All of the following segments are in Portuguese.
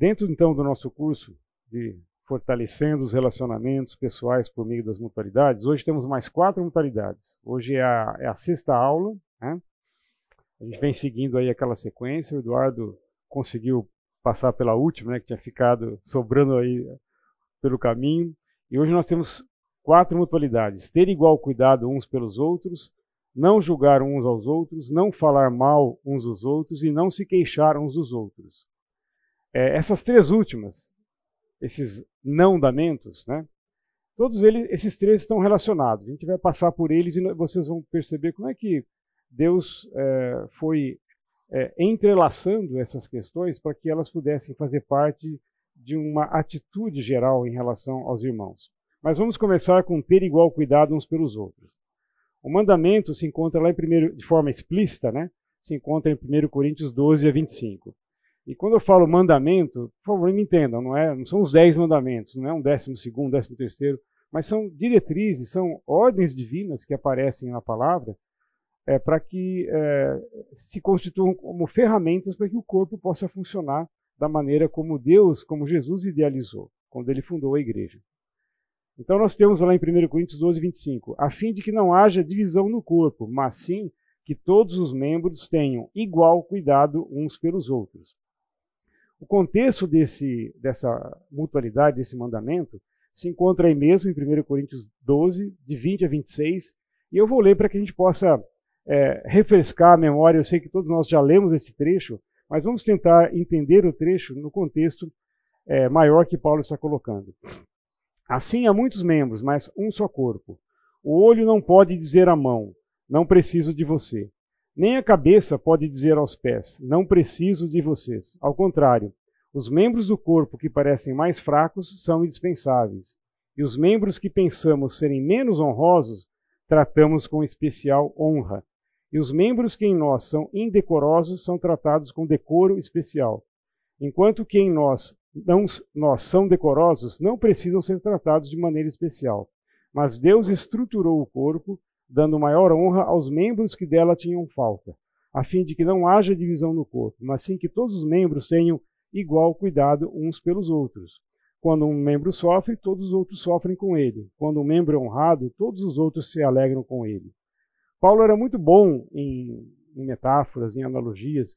Dentro, então, do nosso curso de fortalecendo os relacionamentos pessoais por meio das mutualidades, hoje temos mais quatro mutualidades. Hoje é a, é a sexta aula, né? A gente vem seguindo aí aquela sequência. O Eduardo conseguiu passar pela última, né, que tinha ficado sobrando aí pelo caminho. E hoje nós temos quatro mutualidades: ter igual cuidado uns pelos outros, não julgar uns aos outros, não falar mal uns dos outros e não se queixar uns dos outros. É, essas três últimas, esses não damentos, né? Todos eles, esses três estão relacionados. A gente vai passar por eles e vocês vão perceber como é que Deus é, foi é, entrelaçando essas questões para que elas pudessem fazer parte de uma atitude geral em relação aos irmãos. Mas vamos começar com ter igual cuidado uns pelos outros. O mandamento se encontra lá em primeiro, de forma explícita, né? Se encontra em 1 Coríntios 12 a 25. E quando eu falo mandamento, por favor, me entendam, não, é, não são os dez mandamentos, não é um décimo segundo, décimo terceiro, mas são diretrizes, são ordens divinas que aparecem na palavra é, para que é, se constituam como ferramentas para que o corpo possa funcionar da maneira como Deus, como Jesus idealizou, quando ele fundou a igreja. Então nós temos lá em 1 Coríntios 12, 25, a fim de que não haja divisão no corpo, mas sim que todos os membros tenham igual cuidado uns pelos outros. O contexto desse, dessa mutualidade, desse mandamento, se encontra aí mesmo em 1 Coríntios 12, de 20 a 26, e eu vou ler para que a gente possa é, refrescar a memória. Eu sei que todos nós já lemos esse trecho, mas vamos tentar entender o trecho no contexto é, maior que Paulo está colocando. Assim há muitos membros, mas um só corpo. O olho não pode dizer à mão, não preciso de você. Nem a cabeça pode dizer aos pés, não preciso de vocês. Ao contrário, os membros do corpo que parecem mais fracos são indispensáveis. E os membros que pensamos serem menos honrosos, tratamos com especial honra, e os membros que em nós são indecorosos são tratados com decoro especial, enquanto que em nós não nós são decorosos não precisam ser tratados de maneira especial. Mas Deus estruturou o corpo, dando maior honra aos membros que dela tinham falta, a fim de que não haja divisão no corpo, mas sim que todos os membros tenham igual cuidado uns pelos outros. Quando um membro sofre, todos os outros sofrem com ele. Quando um membro é honrado, todos os outros se alegram com ele. Paulo era muito bom em, em metáforas, em analogias,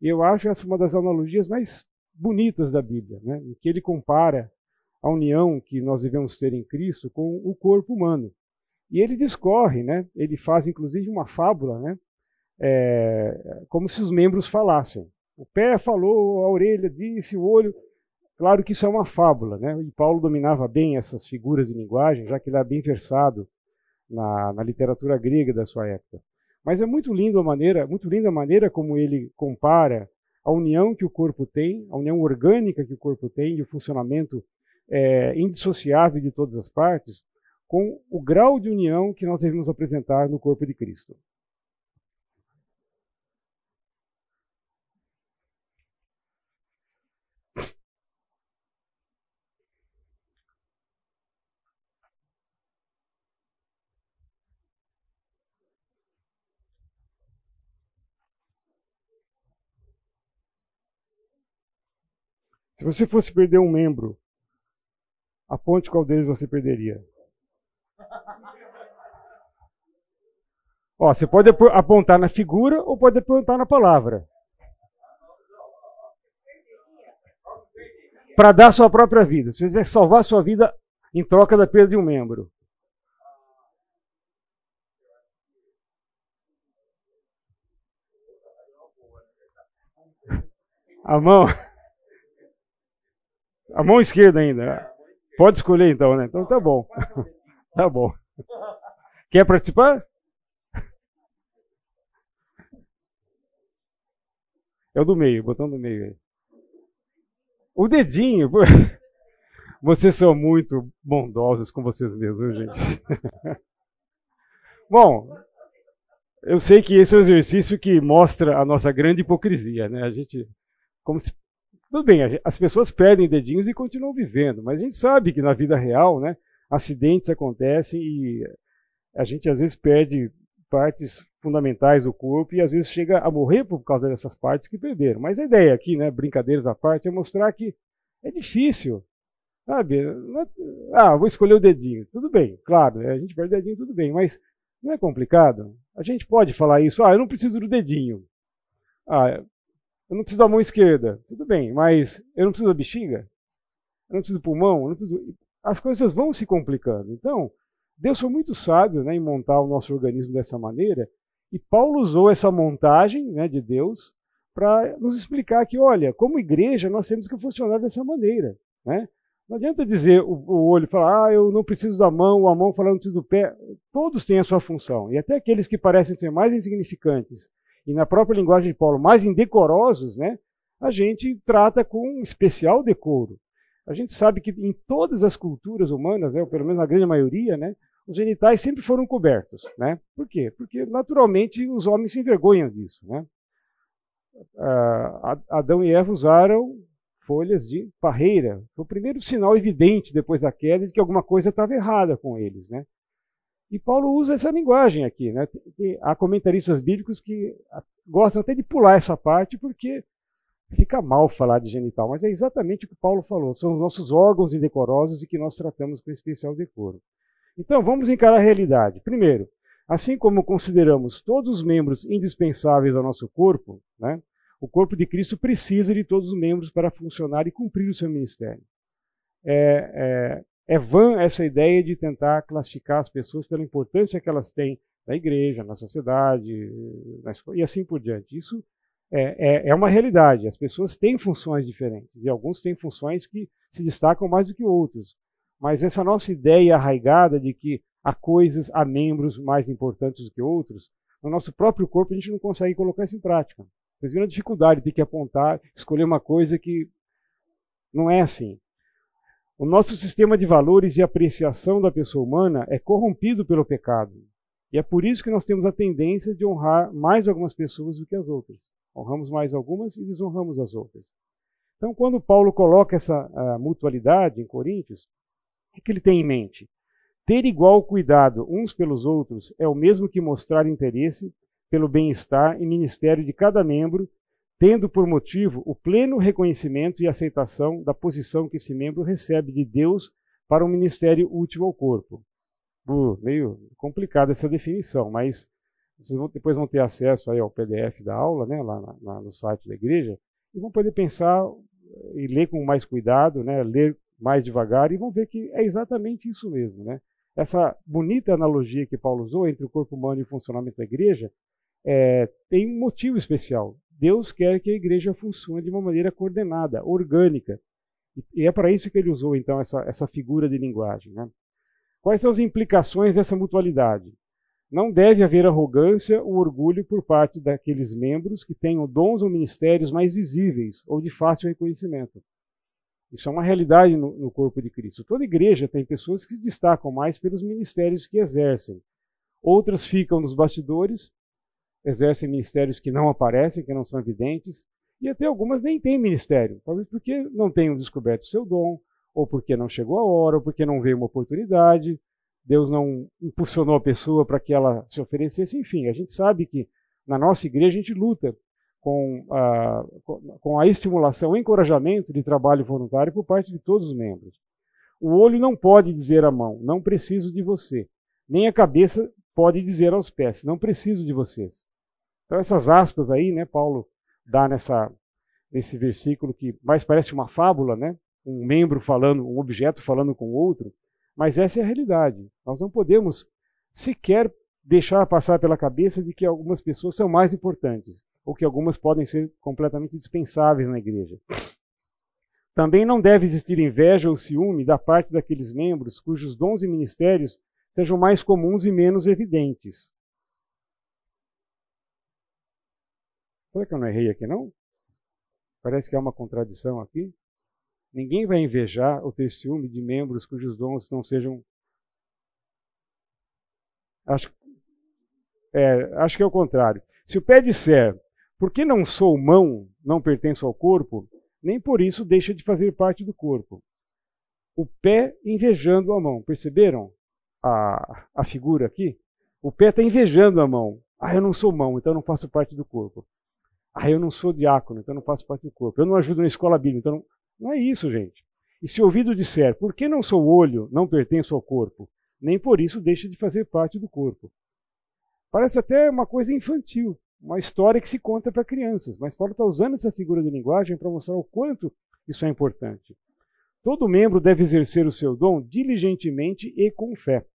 eu acho essa uma das analogias mais bonitas da Bíblia, né? em que ele compara a união que nós devemos ter em Cristo com o corpo humano. E ele discorre, né? ele faz inclusive uma fábula, né? É, como se os membros falassem. O pé falou, a orelha disse, o olho. Claro que isso é uma fábula, né? E Paulo dominava bem essas figuras de linguagem, já que ele era bem versado na, na literatura grega da sua época. Mas é muito lindo a maneira, muito linda a maneira como ele compara a união que o corpo tem, a união orgânica que o corpo tem e o funcionamento é, indissociável de todas as partes, com o grau de união que nós devemos apresentar no corpo de Cristo. Se você fosse perder um membro, aponte qual deles você perderia. Ó, você pode apontar na figura ou pode apontar na palavra. Para dar sua própria vida. Se você salvar sua vida em troca da perda de um membro. A mão. A mão esquerda ainda. Pode escolher então, né? Então tá bom. Tá bom. Quer participar? É o do meio, botão do meio aí. O dedinho. Vocês são muito bondosos com vocês mesmos, gente. Bom, eu sei que esse é um exercício que mostra a nossa grande hipocrisia, né? A gente, como se tudo bem, as pessoas perdem dedinhos e continuam vivendo, mas a gente sabe que na vida real, né, acidentes acontecem e a gente às vezes perde partes fundamentais do corpo e às vezes chega a morrer por causa dessas partes que perderam. Mas a ideia aqui, né, brincadeiras à parte, é mostrar que É difícil. Sabe? É, ah, vou escolher o dedinho. Tudo bem, claro, a gente perde o dedinho, tudo bem, mas não é complicado? A gente pode falar isso, ah, eu não preciso do dedinho. Ah, eu não preciso da mão esquerda. Tudo bem, mas eu não preciso da bexiga? Eu não preciso do pulmão? Preciso... As coisas vão se complicando. Então, Deus foi muito sábio né, em montar o nosso organismo dessa maneira, e Paulo usou essa montagem né, de Deus para nos explicar que, olha, como igreja, nós temos que funcionar dessa maneira. Né? Não adianta dizer o, o olho falar, ah, eu não preciso da mão, a mão falar, eu não preciso do pé. Todos têm a sua função. E até aqueles que parecem ser mais insignificantes e, na própria linguagem de Paulo, mais indecorosos, né, a gente trata com especial decoro. A gente sabe que em todas as culturas humanas, né, ou pelo menos na grande maioria, né, os genitais sempre foram cobertos. Né? Por quê? Porque, naturalmente, os homens se envergonham disso. Né? Ah, Adão e Eva usaram folhas de parreira. Foi o primeiro sinal evidente depois da queda de que alguma coisa estava errada com eles. Né? E Paulo usa essa linguagem aqui. Né? Há comentaristas bíblicos que gostam até de pular essa parte porque fica mal falar de genital, mas é exatamente o que Paulo falou. São os nossos órgãos indecorosos e que nós tratamos com especial decoro. Então, vamos encarar a realidade. Primeiro, assim como consideramos todos os membros indispensáveis ao nosso corpo, né, o corpo de Cristo precisa de todos os membros para funcionar e cumprir o seu ministério. É, é, é vã essa ideia de tentar classificar as pessoas pela importância que elas têm na igreja, na sociedade na e assim por diante. Isso é, é, é, uma realidade. As pessoas têm funções diferentes e alguns têm funções que se destacam mais do que outros. Mas essa nossa ideia arraigada de que há coisas, há membros mais importantes do que outros, no nosso próprio corpo a gente não consegue colocar isso em prática. Vocês viram a dificuldade de ter que apontar, escolher uma coisa que não é assim. O nosso sistema de valores e apreciação da pessoa humana é corrompido pelo pecado. E é por isso que nós temos a tendência de honrar mais algumas pessoas do que as outras. Honramos mais algumas e desonramos as outras. Então, quando Paulo coloca essa mutualidade em Coríntios, o que ele tem em mente? Ter igual cuidado uns pelos outros é o mesmo que mostrar interesse pelo bem-estar e ministério de cada membro, tendo por motivo o pleno reconhecimento e aceitação da posição que esse membro recebe de Deus para um ministério útil ao corpo. Uh, meio complicada essa definição, mas vocês vão, depois vão ter acesso aí ao PDF da aula, né, lá na, na, no site da igreja, e vão poder pensar e ler com mais cuidado, né, ler mais devagar, e vão ver que é exatamente isso mesmo. Né? Essa bonita analogia que Paulo usou entre o corpo humano e o funcionamento da igreja é, tem um motivo especial. Deus quer que a igreja funcione de uma maneira coordenada, orgânica. E é para isso que ele usou, então, essa, essa figura de linguagem. Né? Quais são as implicações dessa mutualidade? Não deve haver arrogância ou orgulho por parte daqueles membros que tenham dons ou ministérios mais visíveis ou de fácil reconhecimento. Isso é uma realidade no, no, corpo de Cristo. Toda igreja tem pessoas que se destacam mais pelos ministérios que exercem. Outras ficam nos bastidores exercem ministérios que não aparecem, que não são evidentes, e até algumas nem têm ministério, talvez porque não tenham descoberto seu dom, ou porque não chegou a hora, ou porque não veio uma oportunidade, Deus não impulsionou a pessoa para que ela se oferecesse, enfim, a gente sabe que na nossa igreja a gente luta com a, com a estimulação, o encorajamento de trabalho voluntário por parte de todos os membros. O olho não pode dizer à mão, não preciso de você. Nem a cabeça pode dizer aos pés, não preciso de vocês. Então essas aspas aí, né, Paulo dá nessa nesse versículo que mais parece uma fábula, né? Um membro falando, um objeto falando com outro, mas essa é a realidade. Nós não podemos sequer deixar passar pela cabeça de que algumas pessoas são mais importantes, ou que algumas podem ser completamente dispensáveis na igreja. Também não deve existir inveja ou ciúme da parte daqueles membros cujos dons e ministérios sejam mais comuns e menos evidentes. Será que eu não errei aqui, não? Parece que há uma contradição aqui. Ninguém vai invejar ou ter ciúme de membros cujos dons não sejam. Acho, é, acho que é o contrário. Se o pé disser, porque não sou mão, não pertenço ao corpo, nem por isso deixa de fazer parte do corpo. O pé invejando a mão. Perceberam a, a figura aqui? O pé está invejando a mão. Ah, eu não sou mão, então não faço parte do corpo. Ah, eu não sou diácono, então não faço parte do corpo. Eu não ajudo na escola bíblica, então não... Não é isso, gente. E se o ouvido disser, por que não sou olho, não pertenço ao corpo, nem por isso deixa de fazer parte do corpo. Parece até uma coisa infantil, uma história que se conta para crianças, mas Paulo está usando essa figura de linguagem para mostrar o quanto isso é importante. Todo membro deve exercer o seu dom diligentemente e com fé.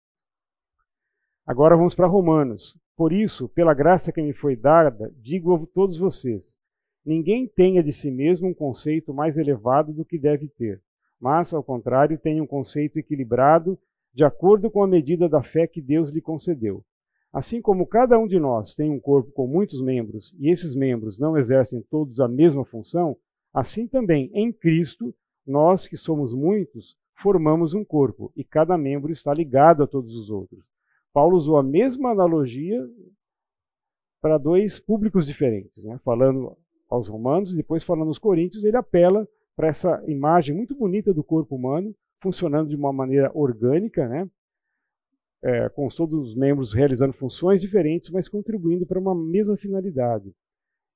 Agora vamos para Romanos. Por isso, pela graça que me foi dada, digo a todos vocês: ninguém tenha de si mesmo um conceito mais elevado do que deve ter, mas, ao contrário, tenha um conceito equilibrado, de acordo com a medida da fé que Deus lhe concedeu. Assim como cada um de nós tem um corpo com muitos membros e esses membros não exercem todos a mesma função, assim também em Cristo nós que somos muitos, formamos um corpo e cada membro está ligado a todos os outros. Paulo usou a mesma analogia para dois públicos diferentes, né? falando aos romanos e depois falando aos coríntios, ele apela para essa imagem muito bonita do corpo humano, funcionando de uma maneira orgânica, né? É, com todos os membros realizando funções diferentes, mas contribuindo para uma mesma finalidade.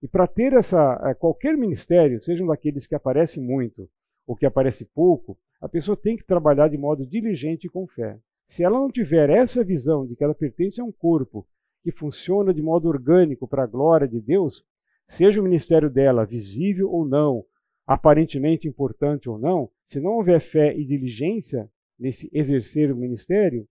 E para ter essa é, qualquer ministério, sejam daqueles que aparecem muito ou que aparece pouco, a pessoa tem que trabalhar de modo diligente e com fé. Se ela não tiver essa visão de que ela pertence a um corpo que funciona de modo orgânico para a glória de Deus, seja o ministério dela visível ou não, aparentemente importante ou não, se não houver fé e diligência nesse exercer o ministério,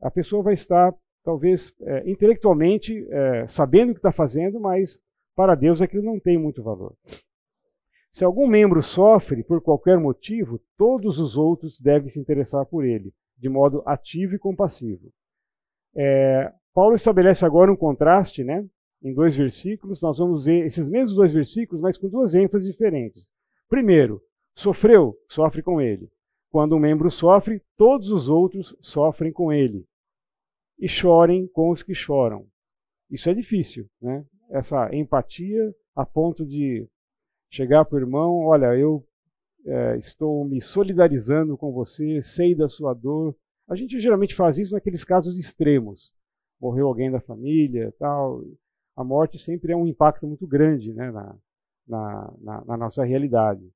a pessoa vai estar, talvez, é, intelectualmente é, sabendo o que está fazendo, mas para Deus aquilo não tem muito valor. Se algum membro sofre por qualquer motivo, todos os outros devem se interessar por ele, de modo ativo e compassivo. É, Paulo estabelece agora um contraste, né? Em dois versículos, nós vamos ver esses mesmos dois versículos, mas com duas ênfases diferentes. Primeiro, sofreu, sofre com ele. Quando um membro sofre, todos os outros sofrem com ele. E chorem com os que choram. Isso é difícil, né? Essa empatia a ponto de chegar para o irmão, olha, eu é, estou me solidarizando com você, sei da sua dor. A gente geralmente faz isso naqueles casos extremos. Morreu alguém da família, tal. A morte sempre é um impacto muito grande né, na, na, na, na nossa realidade.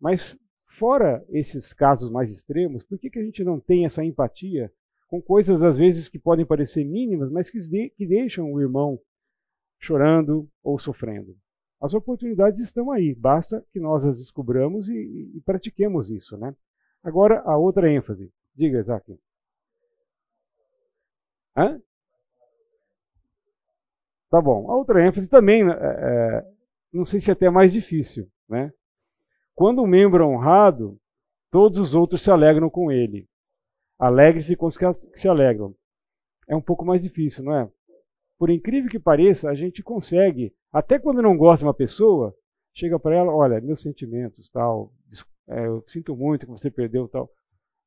Mas fora esses casos mais extremos, por que, que a gente não tem essa empatia com coisas às vezes que podem parecer mínimas, mas que, de, que deixam o irmão chorando ou sofrendo? As oportunidades estão aí, basta que nós as descobramos e, e pratiquemos isso. Né? Agora, a outra ênfase. Diga, Isaac. Hã? Tá bom. A outra ênfase também, é, é, não sei se é até mais difícil. Né? Quando um membro é honrado, todos os outros se alegram com ele. Alegre-se com os que se alegram. É um pouco mais difícil, não é? Por incrível que pareça, a gente consegue até quando não gosta de uma pessoa, chega para ela, olha, meus sentimentos, tal, é, eu sinto muito que você perdeu, tal.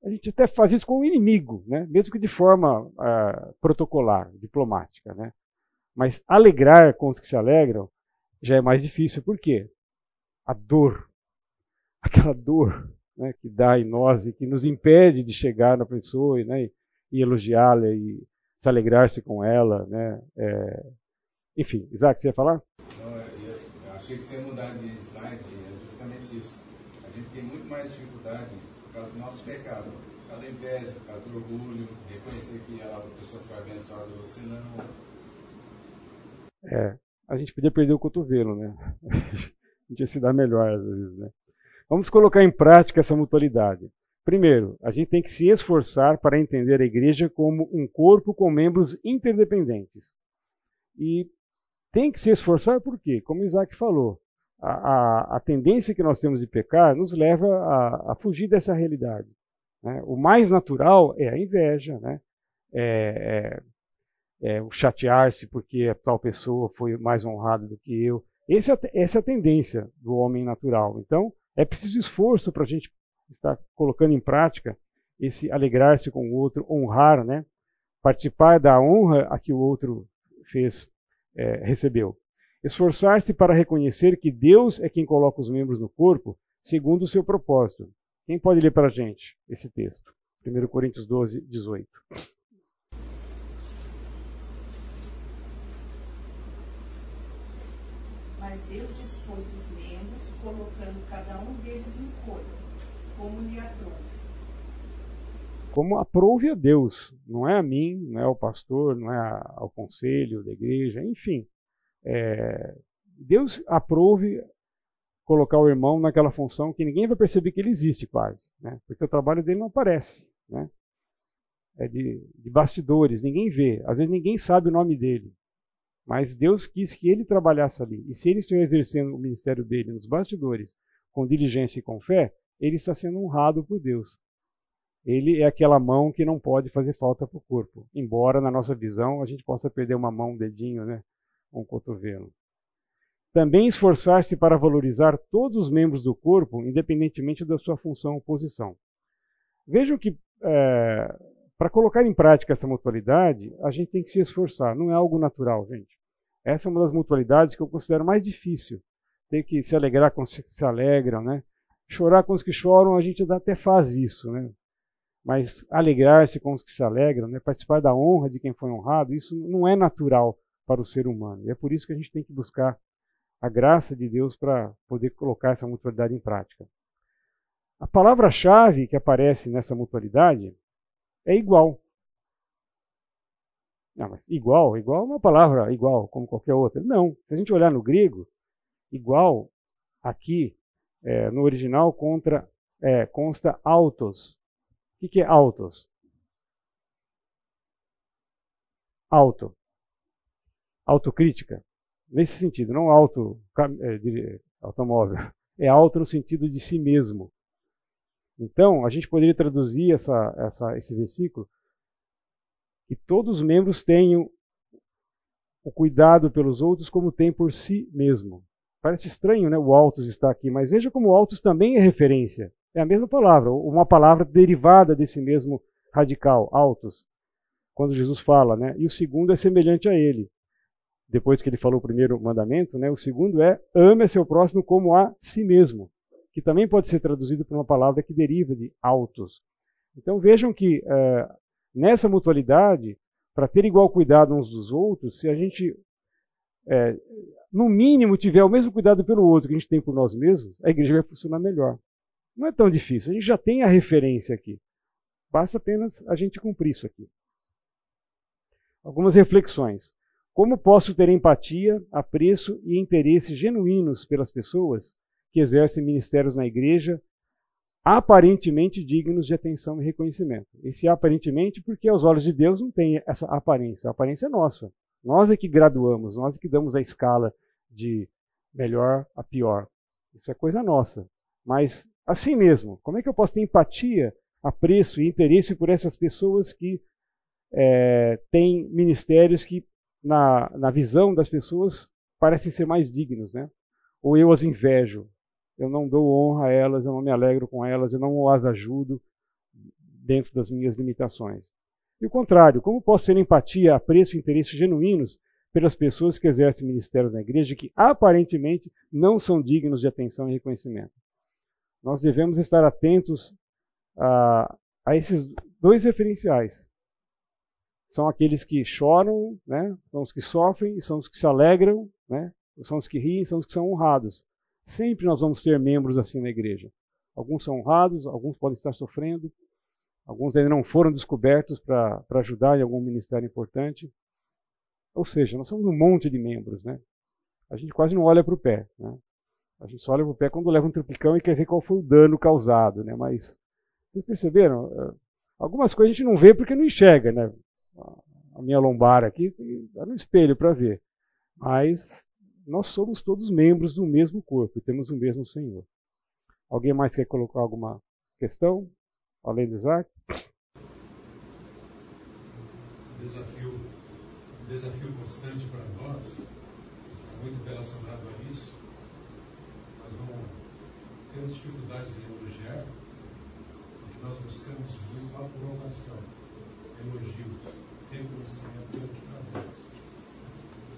A gente até faz isso com o inimigo, né? mesmo que de forma uh, protocolar, diplomática. Né? Mas alegrar com os que se alegram já é mais difícil. Por quê? A dor, aquela dor né, que dá em nós e que nos impede de chegar na pessoa né, e elogiá-la e se alegrar-se com ela. Né, é, enfim, Isaac, você ia falar? Não, eu, eu achei que você ia mudar de slide, é justamente isso. A gente tem muito mais dificuldade por causa do nosso pecado. Por causa da inveja, por causa do orgulho, reconhecer que a pessoa foi abençoada você não. É, a gente podia perder o cotovelo, né? a gente ia se dar melhor às vezes, né? Vamos colocar em prática essa mutualidade. Primeiro, a gente tem que se esforçar para entender a igreja como um corpo com membros interdependentes. E tem que se esforçar porque, como Isaac falou, a, a, a, tendência que nós temos de pecar nos leva a, a fugir dessa realidade. Né? O mais natural é a inveja, né? é, é, é chatear-se porque a tal pessoa foi mais honrada do que eu. Esse, é essa é a tendência do homem natural. Então, é preciso esforço para a gente estar colocando em prática esse alegrar-se com o outro, honrar, né? participar da honra a que o outro fez é, recebeu. Esforçar-se para reconhecer que Deus é quem coloca os membros no corpo segundo o seu propósito. Quem pode ler para a gente esse texto? 1 Coríntios 12, 18. Mas Deus dispôs os membros, colocando cada um deles em corpo, como lhe aprouve. Como aprouve a Deus, não é a mim, não é ao pastor, não é ao conselho da igreja, enfim. É, Deus aprove colocar o irmão naquela função que ninguém vai perceber que ele existe quase, né? porque o trabalho dele não aparece. Né? É de, de bastidores, ninguém vê, às vezes ninguém sabe o nome dele. Mas Deus quis que ele trabalhasse ali. E se ele estiver exercendo o ministério dele nos bastidores, com diligência e com fé, ele está sendo honrado por Deus. Ele é aquela mão que não pode fazer falta para o corpo. Embora, na nossa visão, a gente possa perder uma mão, um dedinho, né? um cotovelo. Também esforçar-se para valorizar todos os membros do corpo, independentemente da sua função ou posição. Vejam que, é, para colocar em prática essa mutualidade, a gente tem que se esforçar. Não é algo natural, gente. Essa é uma das mutualidades que eu considero mais difícil. Ter que se alegrar com os que se alegram, né? Chorar com os que choram, a gente até faz isso, né? Mas alegrar-se com os que se alegram, né? participar da honra de quem foi honrado, isso não é natural para o ser humano. E é por isso que a gente tem que buscar a graça de Deus para poder colocar essa mutualidade em prática. A palavra-chave que aparece nessa mutualidade é igual. Não, mas igual, igual é uma palavra igual, como qualquer outra. Não. Se a gente olhar no grego, igual aqui é, no original contra, é, consta autos. O que, é autos? Auto. Autocrítica nesse sentido, não auto, é, automóvel, é auto no sentido de si mesmo. Então, a gente poderia traduzir essa, essa, esse versículo que todos os membros tenham o cuidado pelos outros como tem por si mesmo. Parece estranho, né? O autos está aqui, mas veja como autos também é referência. É a mesma palavra, uma palavra derivada desse mesmo radical, autos. Quando Jesus fala, né? E o segundo é semelhante a ele depois que ele falou o primeiro mandamento, né, o segundo é ame a seu próximo como a si mesmo, que também pode ser traduzido por uma palavra que deriva de autos. Então vejam que uh, nessa mutualidade, para ter igual cuidado uns dos outros, se a gente, é, no mínimo, tiver o mesmo cuidado pelo outro que a gente tem por nós mesmos, a igreja vai funcionar melhor. Não é tão difícil, a gente já tem a referência aqui. Basta apenas a gente cumprir isso aqui. Algumas reflexões. Como posso ter empatia, apreço e interesse genuínos pelas pessoas que exercem ministérios na igreja, aparentemente dignos de atenção e reconhecimento? Esse aparentemente, porque aos olhos de Deus não tem essa aparência. A aparência é nossa. Nós é que graduamos, nós é que damos a escala de melhor a pior. Isso é coisa nossa. Mas, assim mesmo, como é que eu posso ter empatia, apreço e interesse por essas pessoas que é, têm ministérios que na, na visão das pessoas, parecem ser mais dignos, né? Ou eu as invejo, eu não dou honra a elas, eu não me alegro com elas, eu não as ajudo dentro das minhas limitações. E o contrário, como posso ter empatia, apreço e interesses genuínos pelas pessoas que exercem ministérios na igreja que aparentemente não são dignos de atenção e reconhecimento? Nós devemos estar atentos a, a esses dois referenciais são aqueles que choram, né? são os que sofrem, são os que se alegram, né? são os que riem, são os que são honrados. Sempre nós vamos ter membros assim na igreja. Alguns são honrados, alguns podem estar sofrendo, alguns ainda não foram descobertos para ajudar em algum ministério importante. Ou seja, nós somos um monte de membros. Né? A gente quase não olha para o pé. Né? A gente só olha para o pé quando leva um tropicão e quer ver qual foi o dano causado. Né? Mas vocês perceberam? Eh, algumas coisas a gente não vê porque não enxerga. Né? a minha lombar aqui, está no espelho para ver. Mas nós somos todos membros do mesmo corpo e temos o mesmo Senhor. Alguém mais quer colocar alguma questão, além do Isaac? Desafio, desafio constante para nós, muito relacionado a isso. Nós não temos dificuldades em elogiar, porque nós buscamos muito a aprovação elogios, reconhecimento pelo que fazemos.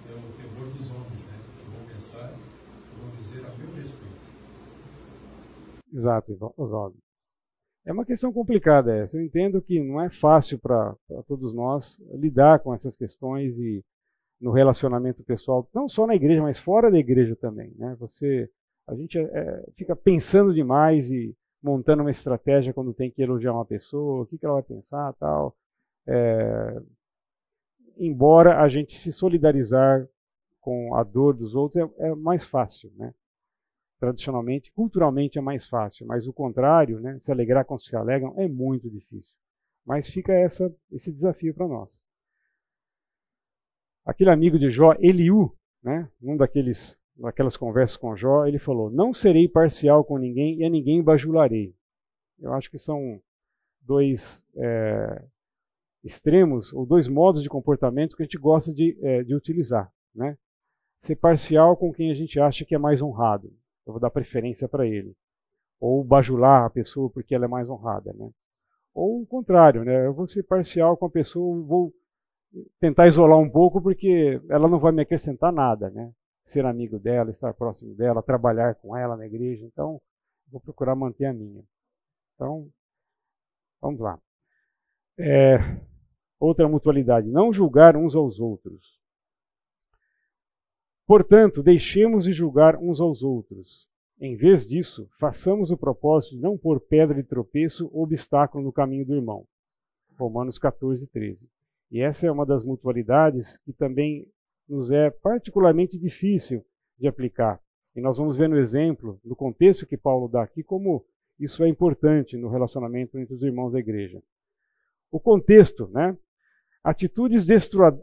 É o temor dos homens, né? Que vão dizer a meu respeito. Exato, Oswaldo. É uma questão complicada essa. Eu entendo que não é fácil para todos nós lidar com essas questões e no relacionamento pessoal, não só na igreja, mas fora da igreja também. Né? Você, a gente é, fica pensando demais e montando uma estratégia quando tem que elogiar uma pessoa, o que, que ela vai pensar, tal. É, embora a gente se solidarizar com a dor dos outros é, é, mais fácil, né? Tradicionalmente, culturalmente é mais fácil, mas o contrário, né? Se alegrar com os que se alegram é muito difícil. Mas fica essa, esse desafio para nós. Aquele amigo de Jó, Eliú, né? Num daqueles, conversas com Jó, ele falou: Não serei parcial com ninguém e a ninguém bajularei. Eu acho que são dois é, extremos ou dois modos de comportamento que a gente gosta de, é, de utilizar. Né? Ser parcial com quem a gente acha que é mais honrado. Eu vou dar preferência para ele. Ou bajular a pessoa porque ela é mais honrada. Né? Ou o contrário, né? eu vou ser parcial com a pessoa, vou tentar isolar um pouco porque ela não vai me acrescentar nada. Né? Ser amigo dela, estar próximo dela, trabalhar com ela na igreja. Então, vou procurar manter a minha. Então, vamos lá. É, Outra mutualidade, não julgar uns aos outros. Portanto, deixemos de julgar uns aos outros. Em vez disso, façamos o propósito de não pôr pedra de tropeço ou obstáculo no caminho do irmão. Romanos 14, 13. E essa é uma das mutualidades que também nos é particularmente difícil de aplicar. E nós vamos ver no exemplo, no contexto que Paulo dá aqui, como isso é importante no relacionamento entre os irmãos da igreja. O contexto, né? Atitudes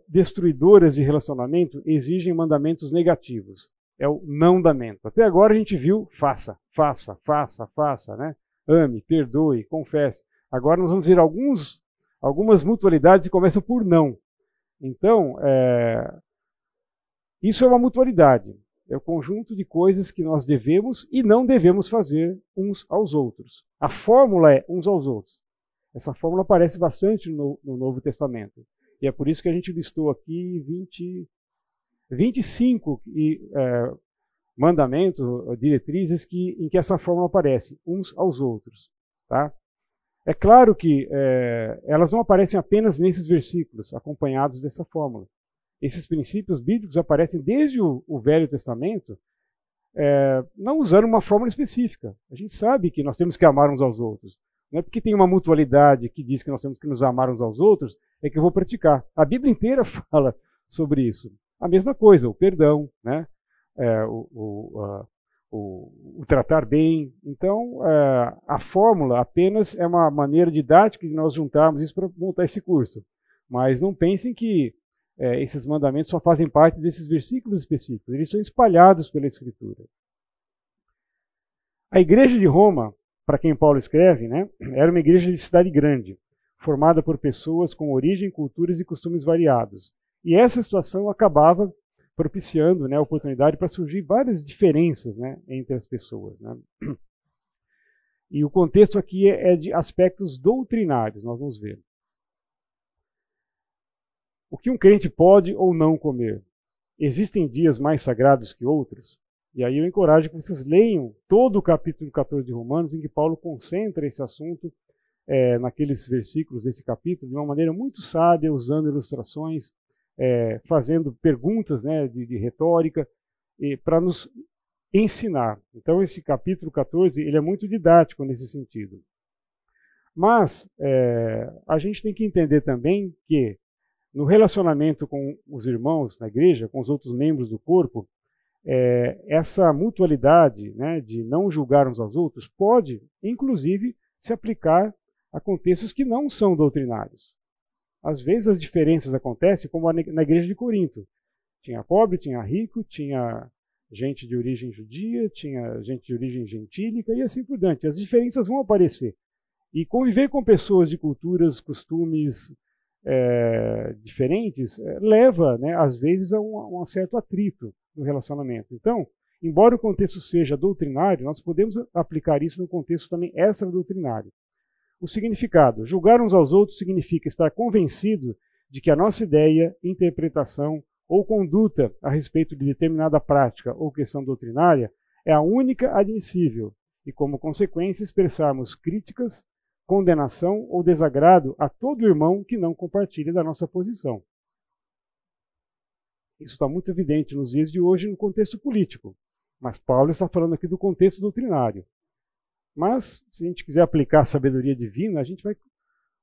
destruidoras de relacionamento exigem mandamentos negativos. É o não damento. Até agora a gente viu faça, faça, faça, faça, né? Ame, perdoe, confesse. Agora nós vamos ver alguns, algumas mutualidades que começam por não. Então, é, isso é uma mutualidade. É o conjunto de coisas que nós devemos e não devemos fazer uns aos outros. A fórmula é uns aos outros. Essa fórmula aparece bastante no, no Novo Testamento. E é por isso que a gente listou aqui 20, 25 e, é, mandamentos, diretrizes que, em que essa fórmula aparece, uns aos outros. Tá? É claro que é, elas não aparecem apenas nesses versículos, acompanhados dessa fórmula. Esses princípios bíblicos aparecem desde o, o Velho Testamento, é, não usando uma fórmula específica. A gente sabe que nós temos que amar uns aos outros. Não é porque tem uma mutualidade que diz que nós temos que nos amar uns aos outros, é que eu vou praticar. A Bíblia inteira fala sobre isso. A mesma coisa, o perdão, né? É, o, o, o, o, tratar bem. Então, é, a fórmula apenas é uma maneira didática de nós juntarmos isso para montar esse curso. Mas não pensem que é, esses mandamentos só fazem parte desses versículos específicos. Eles são espalhados pela Escritura. A igreja de Roma para quem Paulo escreve, né, era uma igreja de cidade grande, formada por pessoas com origem, culturas e costumes variados. E essa situação acabava propiciando né, a oportunidade para surgir várias diferenças né, entre as pessoas. Né. E o contexto aqui é de aspectos doutrinários, nós vamos ver. O que um crente pode ou não comer? Existem dias mais sagrados que outros? E aí eu encorajo que vocês leiam todo o capítulo 14 de Romanos, em que Paulo concentra esse assunto é, naqueles versículos desse capítulo de uma maneira muito sábia, usando ilustrações, é, fazendo perguntas né, de, de retórica, para nos ensinar. Então esse capítulo 14 ele é muito didático nesse sentido. Mas é, a gente tem que entender também que no relacionamento com os irmãos na igreja, com os outros membros do corpo, é, essa mutualidade né, de não julgar uns aos outros pode, inclusive, se aplicar a contextos que não são doutrinários. Às vezes as diferenças acontecem, como na igreja de Corinto. Tinha pobre, tinha rico, tinha gente de origem judia, tinha gente de origem gentílica e assim por diante. As diferenças vão aparecer. E conviver com pessoas de culturas, costumes é, diferentes é, leva, né, às vezes, a um, a um certo atrito no relacionamento. Então, embora o contexto seja doutrinário, nós podemos aplicar isso no contexto também extra-doutrinário. O significado: julgar uns aos outros significa estar convencido de que a nossa ideia, interpretação ou conduta a respeito de determinada prática ou questão doutrinária é a única admissível e, como consequência, expressarmos críticas, condenação ou desagrado a todo irmão que não compartilhe da nossa posição. Isso está muito evidente nos dias de hoje no contexto político. Mas Paulo está falando aqui do contexto doutrinário. Mas, se a gente quiser aplicar a sabedoria divina, a gente vai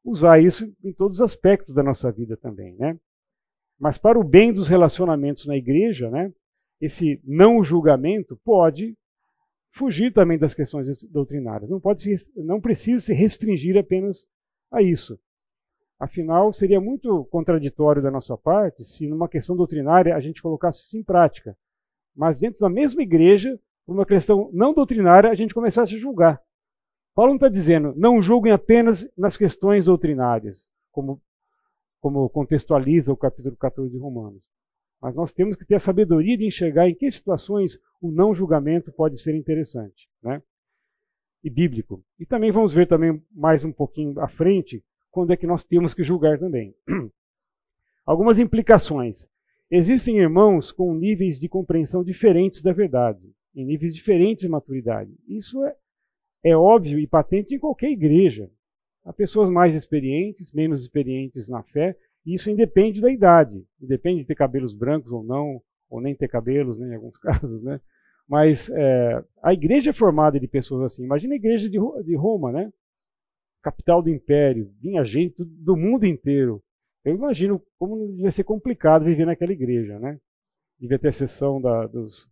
usar isso em todos os aspectos da nossa vida também, né? Mas para o bem dos relacionamentos na igreja, né, esse não julgamento pode fugir também das questões doutrinárias. Não, pode se, não precisa se restringir apenas a isso. Afinal, seria muito contraditório da nossa parte se numa questão doutrinária a gente colocasse isso em prática. Mas dentro da mesma igreja, por uma questão não doutrinária, a gente começasse a julgar. Paulo não está dizendo, não julguem apenas nas questões doutrinárias, como, como contextualiza o capítulo 14 de Romanos. Mas nós temos que ter a sabedoria de enxergar em que situações o não julgamento pode ser interessante, né? E bíblico. E também vamos ver também mais um pouquinho à frente quando é que nós temos que julgar também. Algumas implicações. Existem irmãos com níveis de compreensão diferentes da verdade, em níveis diferentes de maturidade. Isso é, é óbvio e patente em qualquer igreja. Há pessoas mais experientes, menos experientes na fé, e isso independe da idade. Independe de ter cabelos brancos ou não, ou nem ter cabelos, né, em alguns casos, né? Mas é, a igreja é formada de pessoas assim. Imagina a igreja de, de Roma, né? Capital do império, vinha gente do mundo inteiro. Eu imagino como devia ser complicado viver naquela igreja, né? Devia ter a sessão da, dos,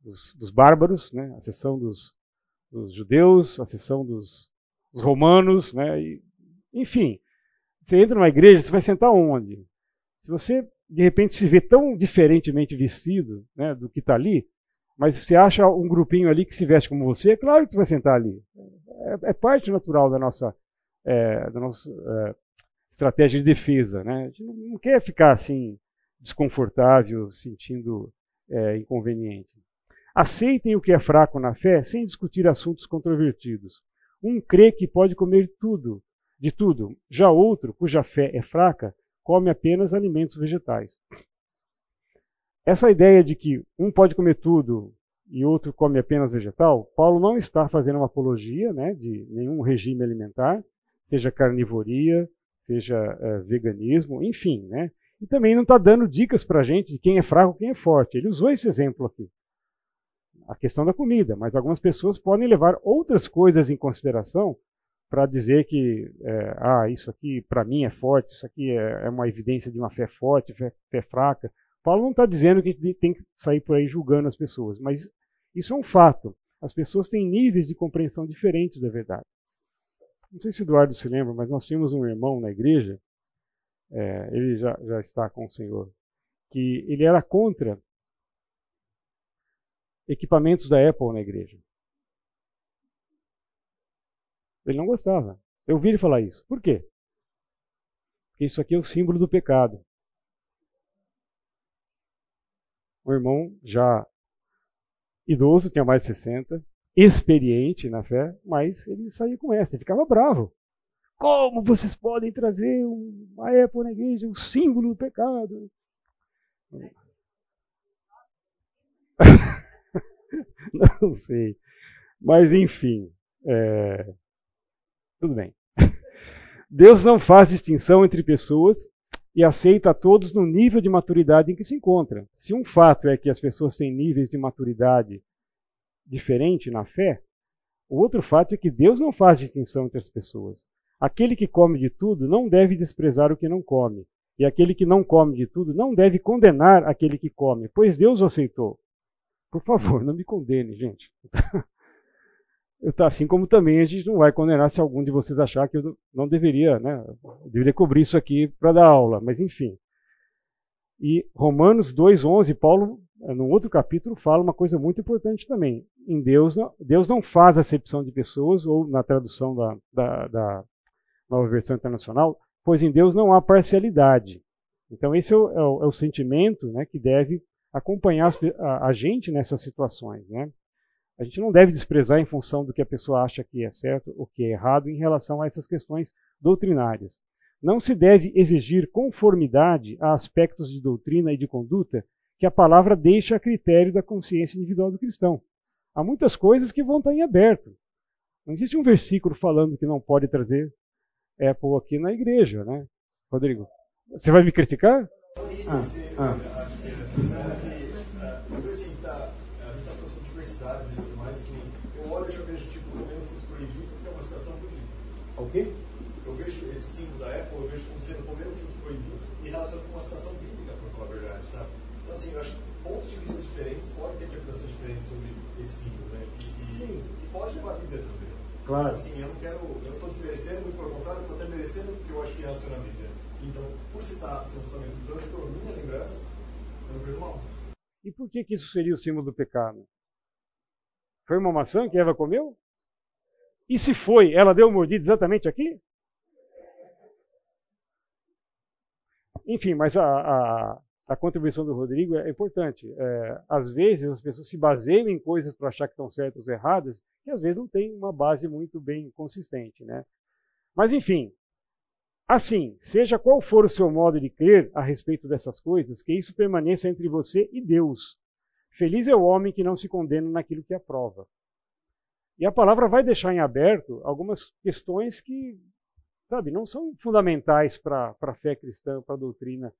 dos, dos, bárbaros, né? a sessão dos, dos judeus, a sessão dos, romanos, né? E, enfim, você entra numa igreja, você vai sentar onde? Se você de repente se vê tão diferentemente vestido né, do que está ali, mas você acha um grupinho ali que se veste como você, é claro que você vai sentar ali. É, é parte natural da nossa, é, da nossa é, estratégia de defesa. Né? A gente não quer ficar assim desconfortável, sentindo é, inconveniente. Aceitem o que é fraco na fé sem discutir assuntos controvertidos. Um crê que pode comer tudo, de tudo. Já outro, cuja fé é fraca, come apenas alimentos vegetais. Essa ideia de que um pode comer tudo e outro come apenas vegetal, Paulo não está fazendo uma apologia né, de nenhum regime alimentar, seja carnivoria, seja é, veganismo, enfim. Né? E também não está dando dicas para a gente de quem é fraco quem é forte. Ele usou esse exemplo aqui. A questão da comida, mas algumas pessoas podem levar outras coisas em consideração para dizer que é, ah, isso aqui para mim é forte, isso aqui é, é, uma evidência de uma fé forte, fé, fé fraca. Paulo não está dizendo que a gente tem que sair por aí julgando as pessoas, mas isso é um fato. As pessoas têm níveis de compreensão diferentes da verdade. Não sei se o Eduardo se lembra, mas nós tínhamos um irmão na igreja, é, ele já, já está com o Senhor, que ele era contra equipamentos da Apple na igreja. Ele não gostava. Eu ouvi ele falar isso. Por quê? Porque isso aqui é o símbolo do pecado. Um irmão já idoso, tinha mais de 60, experiente na fé, mas ele saía com essa, ele ficava bravo. Como vocês podem trazer uma Apple na igreja, um símbolo do pecado? Não sei. Mas, enfim, é... tudo bem. Deus não faz distinção entre pessoas e aceita a todos no nível de maturidade em que se encontra. Se um fato é que as pessoas têm níveis de maturidade diferente na fé, o outro fato é que Deus não faz distinção entre as pessoas. Aquele que come de tudo não deve desprezar o que não come, e aquele que não come de tudo não deve condenar aquele que come, pois Deus o aceitou. Por favor, não me condene, gente. assim como também a gente não vai condenar se algum de vocês achar que eu não deveria, né? Deveria cobrir isso aqui para dar aula, mas enfim. E Romanos 2:11, Paulo, num outro capítulo, fala uma coisa muito importante também. Em Deus, Deus não faz acepção de pessoas, ou na tradução da, da, da nova versão internacional, pois em Deus não há parcialidade. Então esse é o, é o, é o sentimento né, que deve acompanhar a, a gente nessas situações, né? A gente não deve desprezar em função do que a pessoa acha que é certo ou que é errado em relação a essas questões doutrinárias. Não se deve exigir conformidade a aspectos de doutrina e de conduta que a palavra deixa a critério da consciência individual do cristão. Há muitas coisas que vão estar em aberto. Não existe um versículo falando que não pode trazer Apple aqui na igreja, né? Rodrigo, você vai me criticar? Ah, ah. Que, assim, tá, a diversidades e tudo mais, que eu olho e já vejo, tipo, comendo fruto proibido, que é uma situação bonita. Ok? Eu vejo esse símbolo da Apple, eu vejo como sendo comer um fruto proibido e relacionado com uma situação bíblica, para falar a verdade, sabe? Então, assim, eu acho que pontos de vista diferentes podem ter interpretações diferentes sobre esse símbolo, né? E, e, e pode levar a Bíblia também. Claro. Assim, eu não quero, eu estou desmerecendo, muito pelo contrário, eu estou até merecendo porque eu acho que relaciona a Bíblia. Então, por citar São Testamento durante por minha lembrança, eu não vejo mal. E por que, que isso seria o símbolo do pecado? Foi uma maçã que Eva comeu? E se foi, ela deu mordida exatamente aqui? Enfim, mas a, a, a contribuição do Rodrigo é importante. É, às vezes as pessoas se baseiam em coisas para achar que estão certas ou erradas, que às vezes não tem uma base muito bem consistente. Né? Mas enfim, assim, seja qual for o seu modo de crer a respeito dessas coisas, que isso permaneça entre você e Deus. Feliz é o homem que não se condena naquilo que aprova. E a palavra vai deixar em aberto algumas questões que sabe, não são fundamentais para a fé cristã, para a doutrina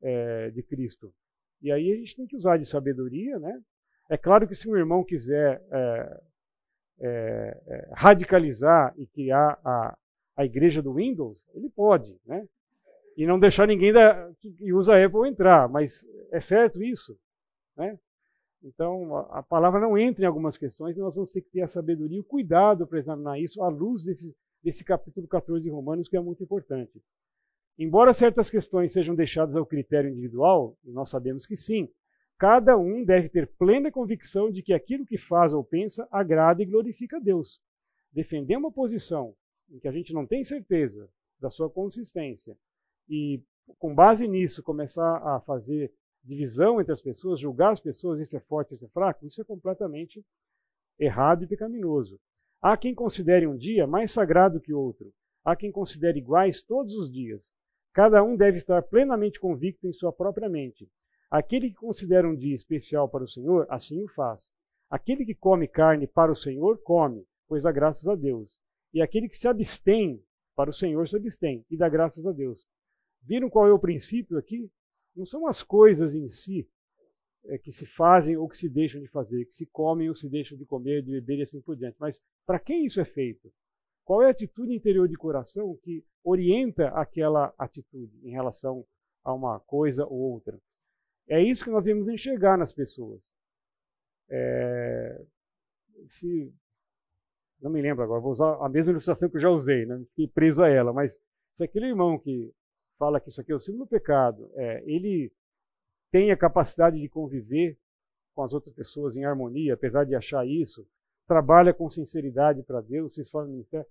é, de Cristo. E aí a gente tem que usar de sabedoria, né? É claro que se um irmão quiser é, é, é radicalizar e criar a, a igreja do Windows, ele pode, né? E não deixar ninguém da, que usa Apple entrar, mas é certo isso, né? Então, a, palavra não entra em algumas questões e nós vamos ter que ter a sabedoria e o cuidado para examinar isso à luz desses, desse capítulo 14 de Romanos, que é muito importante. Embora certas questões sejam deixadas ao critério individual, e nós sabemos que sim, cada um deve ter plena convicção de que aquilo que faz ou pensa agrada e glorifica a Deus. Defender uma posição em que a gente não tem certeza da sua consistência e, com base nisso, começar a fazer divisão entre as pessoas, julgar as pessoas, isso é forte, isso é fraco, isso é completamente errado e pecaminoso. Há quem considere um dia mais sagrado que outro. Há quem considere iguais todos os dias. Cada um deve estar plenamente convicto em sua própria mente. Aquele que considera um dia especial para o Senhor, assim o faz. Aquele que come carne para o Senhor, come, pois dá graças a Deus. E aquele que se abstém para o Senhor, se abstém e dá graças a Deus. Viram qual é o princípio aqui? Não são as coisas em si, é, que se fazem ou que se deixam de fazer, que se comem ou se deixam de comer, de beber e assim por diante. Mas para quem isso é feito? Qual é a atitude interior de coração que orienta aquela atitude em relação a uma coisa ou outra? É isso que nós devemos enxergar nas pessoas. É, se, não me lembro agora, vou usar a mesma ilustração que eu já usei, né? fiquei preso a ela, mas se aquele irmão que fala que isso aqui é o símbolo do pecado, é, ele tem a capacidade de conviver com as outras pessoas em harmonia, apesar de achar isso, trabalha com sinceridade para Deus, se esforça no ministério.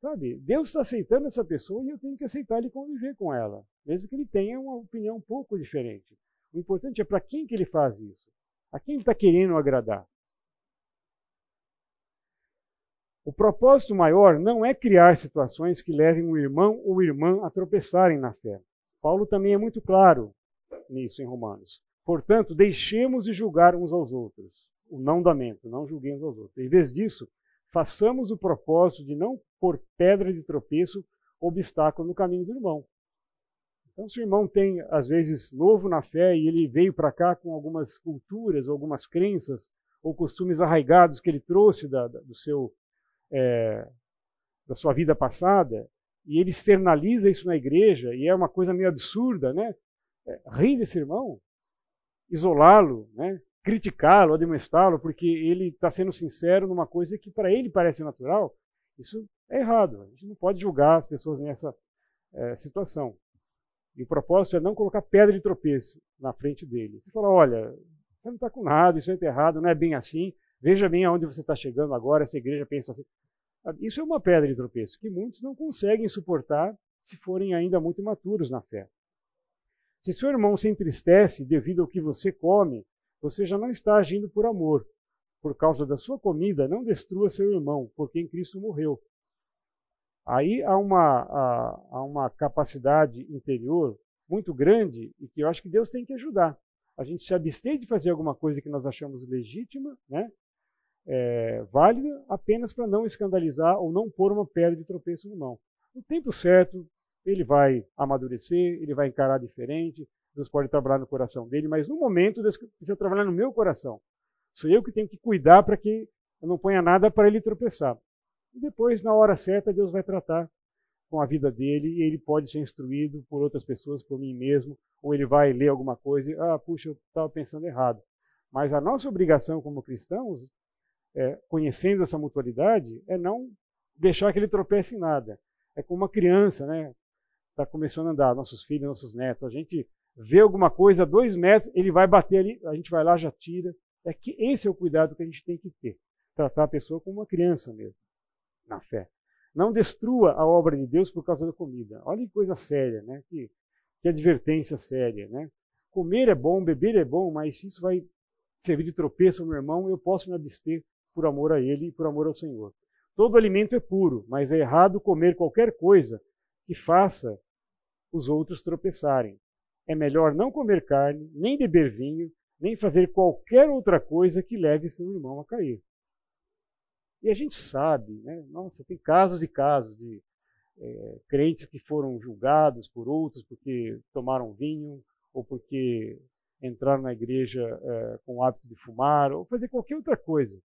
Sabe, Deus está aceitando essa pessoa e eu tenho que aceitar ele conviver com ela, mesmo que ele tenha uma opinião um pouco diferente. O importante é para quem que ele faz isso, a quem ele está querendo agradar. O propósito maior não é criar situações que levem o irmão ou irmã a tropeçarem na fé. Paulo também é muito claro nisso em Romanos. Portanto, deixemos de julgar uns aos outros. O não damento, não julguemos aos outros. Em vez disso, façamos o propósito de não pôr pedra de tropeço, obstáculo no caminho do irmão. Então, se o irmão tem, às vezes, novo na fé e ele veio para cá com algumas culturas, algumas crenças ou costumes arraigados que ele trouxe da, da, do seu, é, da sua vida passada, e ele externaliza isso na igreja, e é uma coisa meio absurda, né? é, rir desse irmão, isolá-lo, né? criticá-lo, admoestá-lo, porque ele está sendo sincero numa coisa que para ele parece natural, isso é errado. A gente não pode julgar as pessoas nessa é, situação. E o propósito é não colocar pedra de tropeço na frente dele. Você fala, olha, você não está com nada, isso é errado, não é bem assim. Veja bem aonde você está chegando agora, essa igreja pensa assim. Isso é uma pedra de tropeço que muitos não conseguem suportar se forem ainda muito imaturos na fé. Se seu irmão se entristece devido ao que você come, você já não está agindo por amor. Por causa da sua comida, não destrua seu irmão, porque em Cristo morreu. Aí há uma, há, há uma capacidade interior muito grande e que eu acho que Deus tem que ajudar. A gente se abster de fazer alguma coisa que nós achamos legítima, né? É, válida, apenas para não escandalizar ou não pôr uma pedra de tropeço no irmão. No tempo certo, ele vai amadurecer, ele vai encarar diferente, Deus pode trabalhar no coração dele, mas no momento Deus precisa trabalhar no meu coração. Sou eu que tenho que cuidar para que eu não ponha nada para ele tropeçar. E depois, na hora certa, Deus vai tratar com a vida dele e ele pode ser instruído por outras pessoas, por mim mesmo, ou ele vai ler alguma coisa e, ah, puxa, eu estava pensando errado. Mas a nossa obrigação como cristãos, é, conhecendo essa mutualidade, é não deixar que ele tropece em nada. É como uma criança, né? Está começando a andar, nossos filhos, nossos netos. A gente vê alguma coisa a dois metros, ele vai bater ali, a gente vai lá, já tira. É que esse é o cuidado que a gente tem que ter. Tratar a pessoa como uma criança mesmo, na fé. Não destrua a obra de Deus por causa da comida. Olha que coisa séria, né? Que, que advertência séria, né? Comer é bom, beber é bom, mas se isso vai servir de tropeço ao meu irmão, eu posso me abster por amor a ele e por amor ao Senhor. Todo alimento é puro, mas é errado comer qualquer coisa que faça os outros tropeçarem. É melhor não comer carne, nem beber vinho, nem fazer qualquer outra coisa que leve seu irmão a cair. E a gente sabe, né? Nossa, tem casos e casos de é, crentes que foram julgados por outros porque tomaram vinho ou porque entraram na igreja é, com o hábito de fumar ou fazer qualquer outra coisa.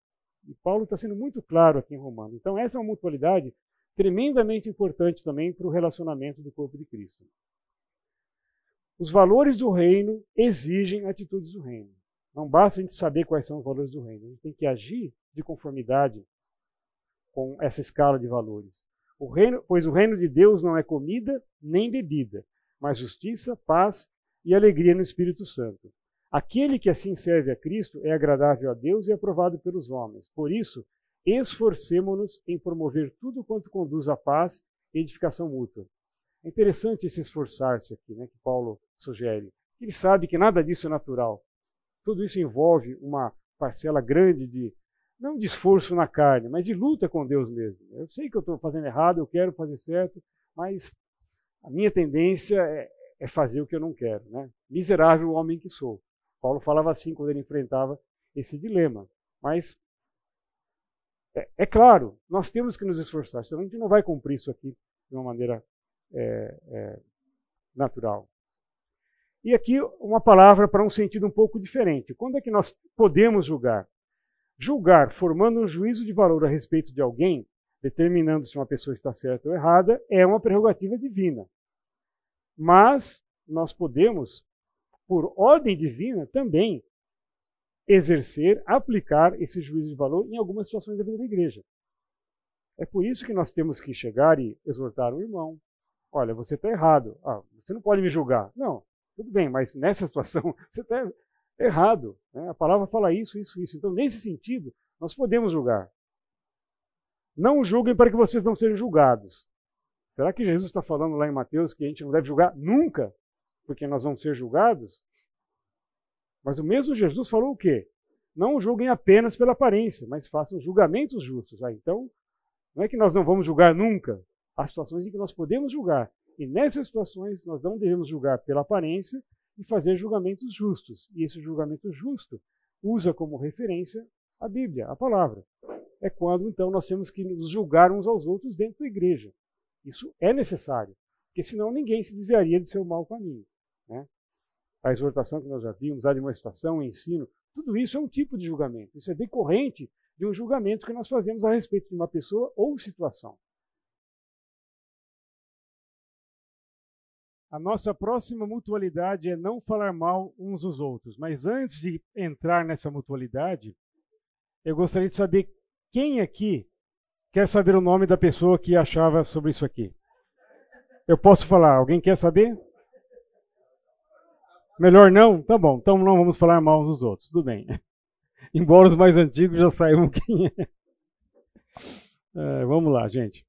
E Paulo está sendo muito claro aqui em Romano. Então, essa é uma mutualidade tremendamente importante também para o relacionamento do corpo de Cristo. Os valores do reino exigem atitudes do reino. Não basta a gente saber quais são os valores do reino, a gente tem que agir de conformidade com essa escala de valores. O reino, pois o reino de Deus não é comida nem bebida, mas justiça, paz e alegria no Espírito Santo. Aquele que assim serve a Cristo é agradável a Deus e aprovado pelos homens. Por isso, esforcemo-nos em promover tudo quanto conduz à paz e edificação mútua. É interessante esse esforçar-se aqui, né, que Paulo sugere. Ele sabe que nada disso é natural. Tudo isso envolve uma parcela grande de, não de esforço na carne, mas de luta com Deus mesmo. Eu sei que eu estou fazendo errado, eu quero fazer certo, mas a minha tendência é, é fazer o que eu não quero. Né? Miserável homem que sou. Paulo falava assim quando ele enfrentava esse dilema. Mas é, é, claro, nós temos que nos esforçar, senão a gente não vai cumprir isso aqui de uma maneira é, é, natural. E aqui uma palavra para um sentido um pouco diferente. Quando é que nós podemos julgar? Julgar formando um juízo de valor a respeito de alguém, determinando se uma pessoa está certa ou errada, é uma prerrogativa divina. Mas nós podemos, por ordem divina, também exercer, aplicar esse juízo de valor em algumas situações da vida da igreja. É por isso que nós temos que chegar e exortar um irmão. Olha, você está errado. Ah, você não pode me julgar. Não, tudo bem, mas nessa situação você está errado. Né? A palavra fala isso, isso, isso. Então, nesse sentido, nós podemos julgar. Não julguem para que vocês não sejam julgados. Será que Jesus está falando lá em Mateus que a gente não deve julgar nunca, porque nós vamos ser julgados? Mas o mesmo Jesus falou o quê? Não julguem apenas pela aparência, mas façam julgamentos justos. Ah, então, não é que nós não vamos julgar nunca. Há situações em que nós podemos julgar. E nessas situações, nós não devemos julgar pela aparência e fazer julgamentos justos. E esse julgamento justo usa como referência a Bíblia, a palavra. É quando, então, nós temos que nos julgar uns aos outros dentro da igreja. Isso é necessário, porque senão ninguém se desviaria de seu mau caminho. A exortação que nós já vimos, a demonstração, o ensino, tudo isso é um tipo de julgamento. Isso é decorrente de um julgamento que nós fazemos a respeito de uma pessoa ou situação. A nossa próxima mutualidade é não falar mal uns dos outros. Mas antes de entrar nessa mutualidade, eu gostaria de saber quem aqui quer saber o nome da pessoa que achava sobre isso aqui. Eu posso falar, alguém quer saber? Melhor não? Tá bom, então não vamos falar mal dos outros, tudo bem. Embora os mais antigos já saibam quem é. é vamos lá, gente.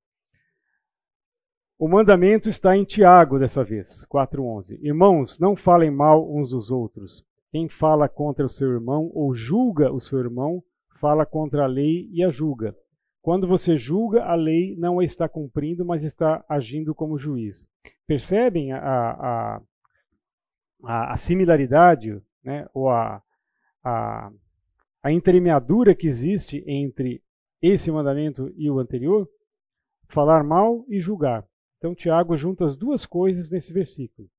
O mandamento está em Tiago dessa vez, 4:11. Irmãos, não falem mal uns dos outros. Quem fala contra o seu irmão ou julga o seu irmão, fala contra a lei e a julga. Quando você julga, a lei não a está cumprindo, mas está agindo como juiz. Percebem a, a, a, a similaridade, né, ou a, a, a entremeadura que existe entre esse mandamento e o anterior, falar mal e julgar. Então, Tiago junta as duas coisas nesse versículo.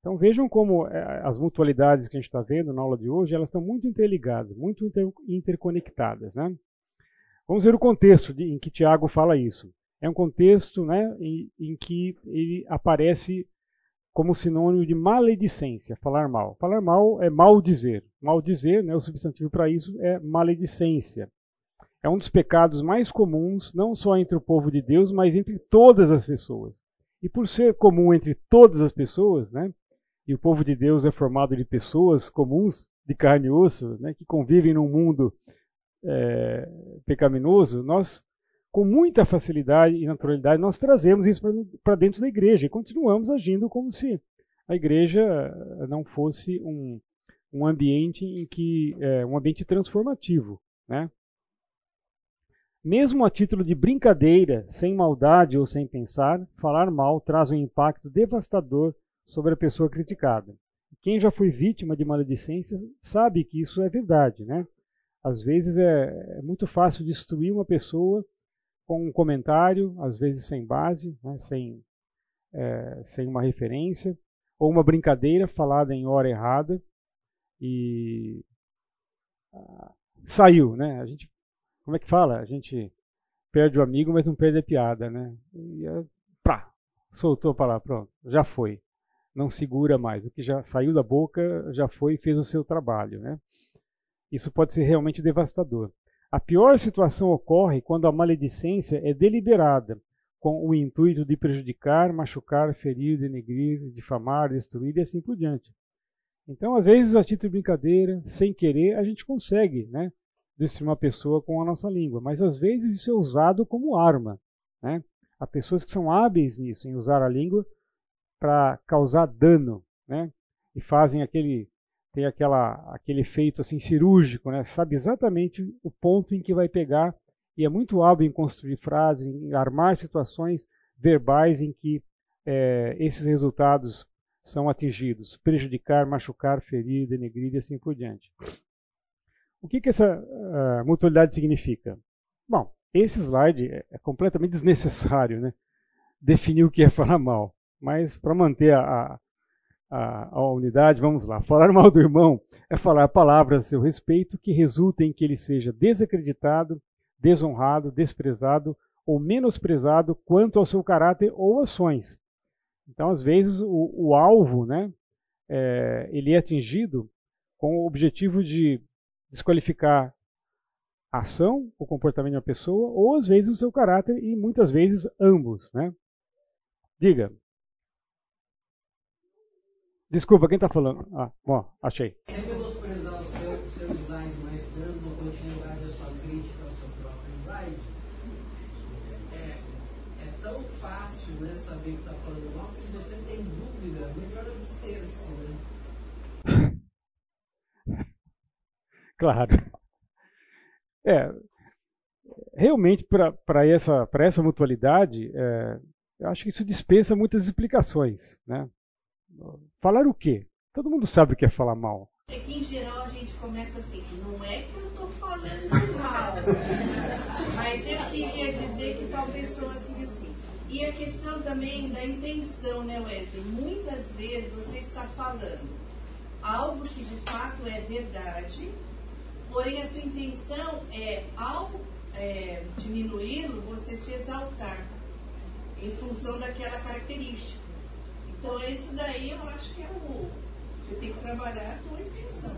Então, vejam como é, as mutualidades que a gente está vendo na aula de hoje, elas estão muito interligadas, muito inter interconectadas. Né? Vamos ver o contexto de, em que Tiago fala isso. É um contexto né, em, em que ele aparece como sinônimo de maledicência, falar mal. Falar mal é mal dizer. Mal dizer, né, o substantivo para isso é maledicência. É um dos pecados mais comuns, não só entre o povo de Deus, mas entre todas as pessoas. E por ser comum entre todas as pessoas, né, e o povo de Deus é formado de pessoas comuns, de carne e osso, né, que convivem num mundo é, pecaminoso, nós com muita facilidade e naturalidade, nós trazemos isso para dentro da igreja e continuamos agindo como se a igreja não fosse um, um ambiente em que é, um ambiente transformativo, né? Mesmo a título de brincadeira, sem maldade ou sem pensar, falar mal traz um impacto devastador sobre a pessoa criticada. Quem já foi vítima de maledicências sabe que isso é verdade, né? Às vezes é, é muito fácil destruir uma pessoa com um comentário, às vezes sem base, né, sem, é, sem uma referência, ou uma brincadeira falada em hora errada e ah, saiu, né? A gente, como é que fala? A gente perde o amigo, mas não perde a piada, né? E é, pá, soltou a palavra, pronto, já foi. Não segura mais. O que já saiu da boca já foi e fez o seu trabalho, né? Isso pode ser realmente devastador. A pior situação ocorre quando a maledicência é deliberada, com o intuito de prejudicar, machucar, ferir, denegrir, difamar, destruir e assim por diante. Então, às vezes, a título de brincadeira, sem querer, a gente consegue né, destruir uma pessoa com a nossa língua, mas às vezes isso é usado como arma. Né? Há pessoas que são hábeis nisso, em usar a língua para causar dano, né? e fazem aquele tem aquela, aquele efeito assim cirúrgico, né? sabe exatamente o ponto em que vai pegar e é muito hábil em construir frases, em armar situações verbais em que é, esses resultados são atingidos, prejudicar, machucar, ferir, denegrir e assim por diante. O que, que essa uh, mutualidade significa? Bom, esse slide é, é completamente desnecessário, né? definir o que é falar mal, mas para manter a, a a, a, unidade, vamos lá. Falar mal do irmão é falar palavras a seu respeito que resultem em que ele seja desacreditado, desonrado, desprezado ou menosprezado quanto ao seu caráter ou ações. Então, às vezes, o, o alvo, né, é, ele é atingido com o objetivo de desqualificar a ação, o comportamento de uma pessoa, ou às vezes o seu caráter, e muitas vezes ambos. Né? Diga. Desculpa, quem está falando? Ah, bom, achei. Sempre desprezar o seu, seu slide, mas dando continuidade à sua crítica ao seu próprio slide, é, é tão fácil né, saber que está falando mal que se você tem dúvida, melhor abster-se. Né? Claro. É, realmente, para essa, essa mutualidade, é, eu acho que isso dispensa muitas explicações. Né? Falar o quê? Todo mundo sabe o que é falar mal. É que em geral a gente começa assim, não é que eu estou falando mal, mas eu queria dizer que talvez sou assim assim. E a questão também da intenção, né, Wesley? Muitas vezes você está falando algo que de fato é verdade, porém a tua intenção é, ao é, diminuí-lo, você se exaltar em função daquela característica. Então, isso daí eu acho que é o. Você tem que trabalhar a tua intenção.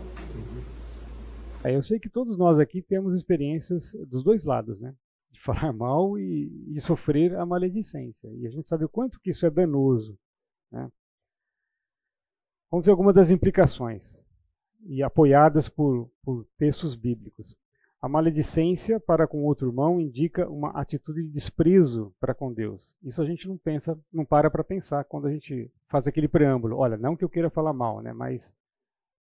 É, eu sei que todos nós aqui temos experiências dos dois lados, né? De falar mal e, e sofrer a maledicência. E a gente sabe o quanto que isso é danoso. Né? Vamos ver algumas das implicações, e apoiadas por, por textos bíblicos. A maledicência para com outro irmão indica uma atitude de desprezo para com Deus. Isso a gente não pensa, não para para pensar quando a gente faz aquele preâmbulo. Olha, não que eu queira falar mal, né? Mas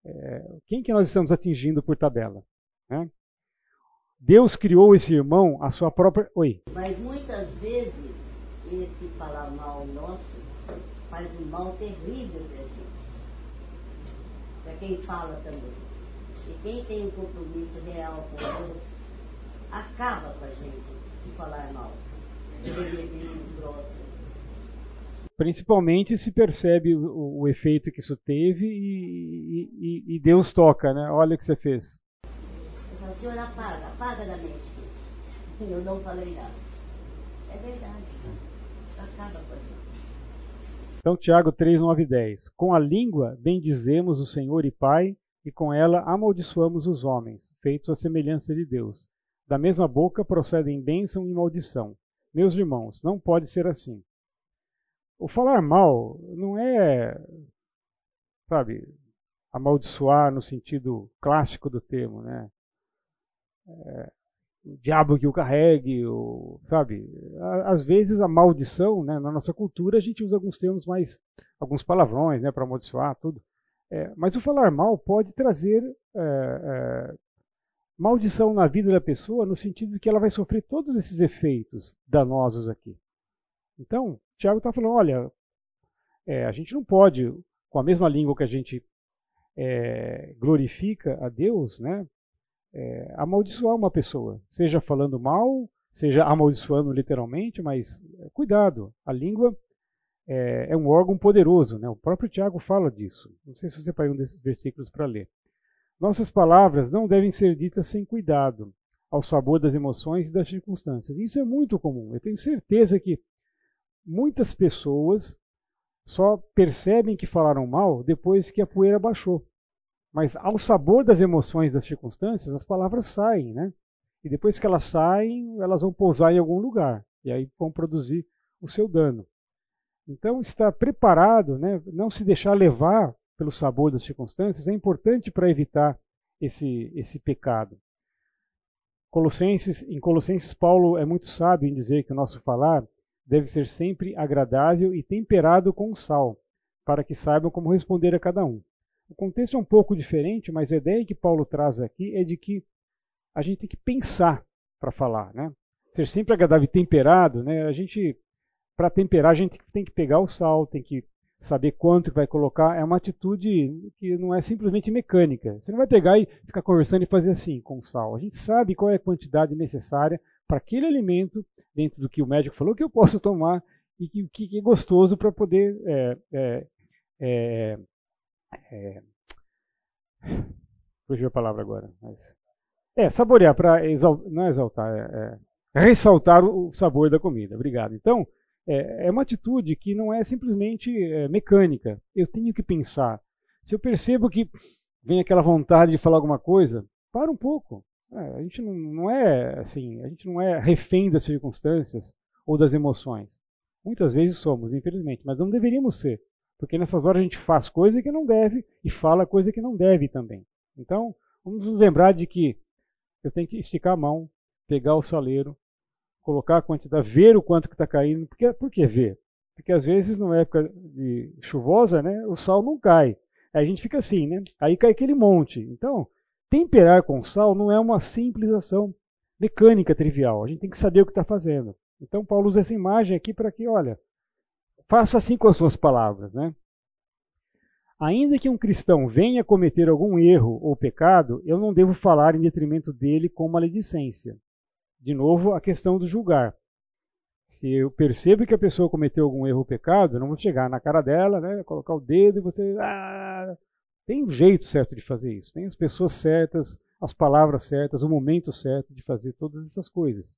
é, quem que nós estamos atingindo por tabela? Né? Deus criou esse irmão a sua própria. Oi. Mas muitas vezes esse falar mal nosso faz um mal terrível para gente. Para quem fala também. E quem tem um compromisso real com Deus, acaba com a gente de falar mal, de beber grossa. Principalmente se percebe o, o efeito que isso teve e, e, e, Deus toca, né? Olha o que você fez. O Senhor apaga, apaga da mente. Eu não falei nada. É verdade. Acaba com a gente. Então, Tiago 3, 9 e 10. Com a língua bendizemos o Senhor e Pai, e com ela amaldiçoamos os homens, feitos à semelhança de Deus. Da mesma boca procedem bênção e maldição. Meus irmãos, não pode ser assim. O falar mal não é, sabe, amaldiçoar no sentido clássico do termo, né? É, o diabo que o carregue, ou, sabe? Às vezes a maldição, né, na nossa cultura, a gente usa alguns termos mais, alguns palavrões, né, para amaldiçoar tudo. É, mas o falar mal pode trazer é, é, maldição na vida da pessoa, no sentido de que ela vai sofrer todos esses efeitos danosos aqui. Então, Tiago está falando: olha, é, a gente não pode, com a mesma língua que a gente é, glorifica a Deus, né, é, amaldiçoar uma pessoa, seja falando mal, seja amaldiçoando literalmente, mas cuidado, a língua é, é, um órgão poderoso, né? o próprio Tiago fala disso. Não sei se você pegou um desses versículos para ler. Nossas palavras não devem ser ditas sem cuidado, ao sabor das emoções e das circunstâncias. Isso é muito comum. Eu tenho certeza que muitas pessoas só percebem que falaram mal depois que a poeira baixou. Mas ao sabor das emoções, das circunstâncias, as palavras saem, né? E depois que elas saem, elas vão pousar em algum lugar. E aí vão produzir o seu dano. Então, estar preparado, né? não se deixar levar pelo sabor das circunstâncias, é importante para evitar esse, esse pecado. Colossenses, em Colossenses, Paulo é muito sábio em dizer que o nosso falar deve ser sempre agradável e temperado com sal, para que saibam como responder a cada um. O contexto é um pouco diferente, mas a ideia que Paulo traz aqui é de que a gente tem que pensar para falar, né? Ser sempre agradável e temperado, né? A gente, para temperar, a gente tem que pegar o sal, tem que saber quanto vai colocar. É uma atitude que não é simplesmente mecânica. Você não vai pegar e ficar conversando e fazer assim com o sal. A gente sabe qual é a quantidade necessária para aquele alimento, dentro do que o médico falou que eu posso tomar e que, que, é gostoso para poder é, é, é, é, fugiu a palavra agora. Mas, é, saborear, para não é exaltar, é, é, ressaltar o sabor da comida. Obrigado. Então, é, é uma atitude que não é simplesmente é, mecânica. Eu tenho que pensar. Se eu percebo que vem aquela vontade de falar alguma coisa, para um pouco. É, a gente não, não é assim, a gente não é refém das circunstâncias ou das emoções. Muitas vezes somos, infelizmente, mas não deveríamos ser. Porque nessas horas a gente faz coisa que não deve e fala coisa que não deve também. Então, vamos nos lembrar de que eu tenho que esticar a mão, pegar o saleiro, colocar a quantidade, ver o quanto que está caindo. Porque, por que ver? Porque às vezes, na época de chuvosa, né, o sal não cai. Aí a gente fica assim, né? Aí cai aquele monte. Então, temperar com sal não é uma simples ação mecânica trivial. A gente tem que saber o que está fazendo. Então, Paulo usa essa imagem aqui para que, olha, faça assim com as suas palavras, né? Ainda que um cristão venha cometer algum erro ou pecado, eu não devo falar em detrimento dele com maledicência. De novo, a questão do julgar. Se eu percebo que a pessoa cometeu algum erro ou pecado, eu não vou chegar na cara dela, né, colocar o dedo e você. Ah! Tem um jeito certo de fazer isso. Tem as pessoas certas, as palavras certas, o momento certo de fazer todas essas coisas.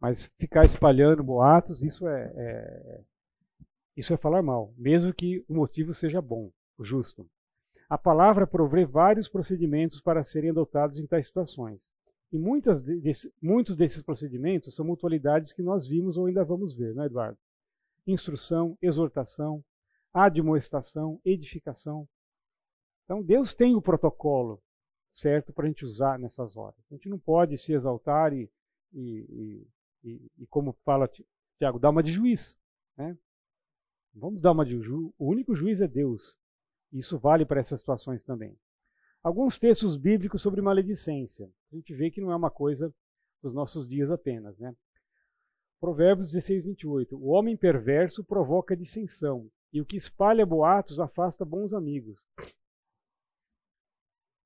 Mas ficar espalhando boatos, isso é, é isso é falar mal, mesmo que o motivo seja bom, justo. A palavra provê vários procedimentos para serem adotados em tais situações. E muitas desse, muitos desses procedimentos são mutualidades que nós vimos ou ainda vamos ver, não é, Eduardo? Instrução, exortação, admoestação, edificação. Então, Deus tem o protocolo certo para a gente usar nessas horas. A gente não pode se exaltar e, e, e, e como fala Tiago, dar uma de juiz. Né? Vamos dar uma de ju... O único juiz é Deus. Isso vale para essas situações também. Alguns textos bíblicos sobre maledicência. A gente vê que não é uma coisa dos nossos dias apenas, né? Provérbios 16, 28. O homem perverso provoca dissensão, e o que espalha boatos afasta bons amigos.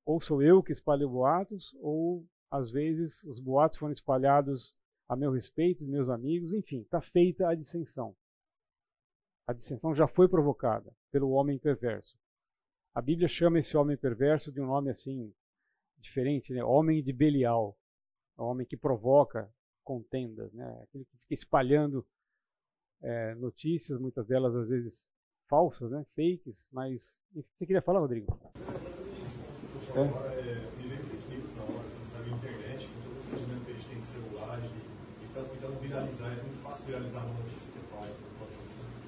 Ou sou eu que espalho boatos, ou às vezes os boatos foram espalhados a meu respeito, meus amigos, enfim, está feita a dissensão. A dissensão já foi provocada pelo homem perverso. A Bíblia chama esse homem perverso de um nome assim diferente, né? Homem de Belial, o homem que provoca contendas, né? Aquele que fica espalhando é, notícias, muitas delas às vezes falsas, né? Fakes, mas você queria falar, Rodrigo? É. É, viver fake news na hora, você sabe, internet, com todo esse sentimento que a gente tem de celulares e, e tentando viralizar, é muito fácil viralizar uma notícia que é falsa.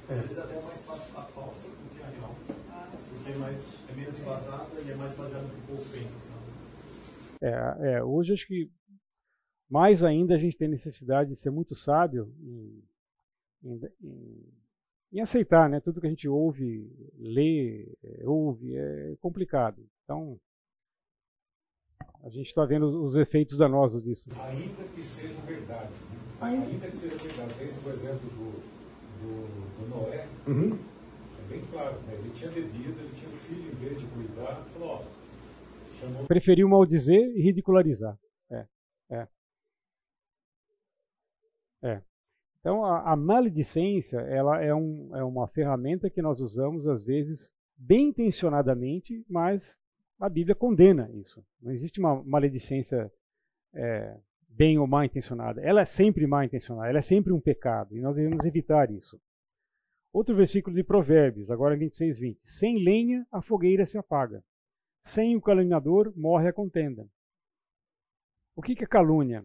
É. Às vezes até é mais fácil a falsa do que a real. Porque é, mais, é menos embasada e é mais baseada no que o povo pensa, sabe? É, é, hoje acho que mais ainda a gente tem necessidade de ser muito sábio em, em, em, em aceitar, né? Tudo que a gente ouve, lê, ouve é complicado. Então a gente está vendo os efeitos danosos disso. Ainda que seja verdade. Ainda que seja verdade. Dentro do exemplo do, do, do Noé, uhum. Bem claro, né? ele tinha bebida, ele tinha filho, em vez de cuidar, falou, ó. Chamou... Preferiu maldizer e ridicularizar. É, é. É. Então, a, a maledicência ela é, um, é uma ferramenta que nós usamos, às vezes, bem intencionadamente, mas a Bíblia condena isso. Não existe uma maledicência é, bem ou mal intencionada. Ela é sempre mal intencionada, ela é sempre um pecado, e nós devemos evitar isso. Outro versículo de Provérbios, agora 26, 20. Sem lenha a fogueira se apaga, sem o caluniador morre a contenda. O que é calúnia?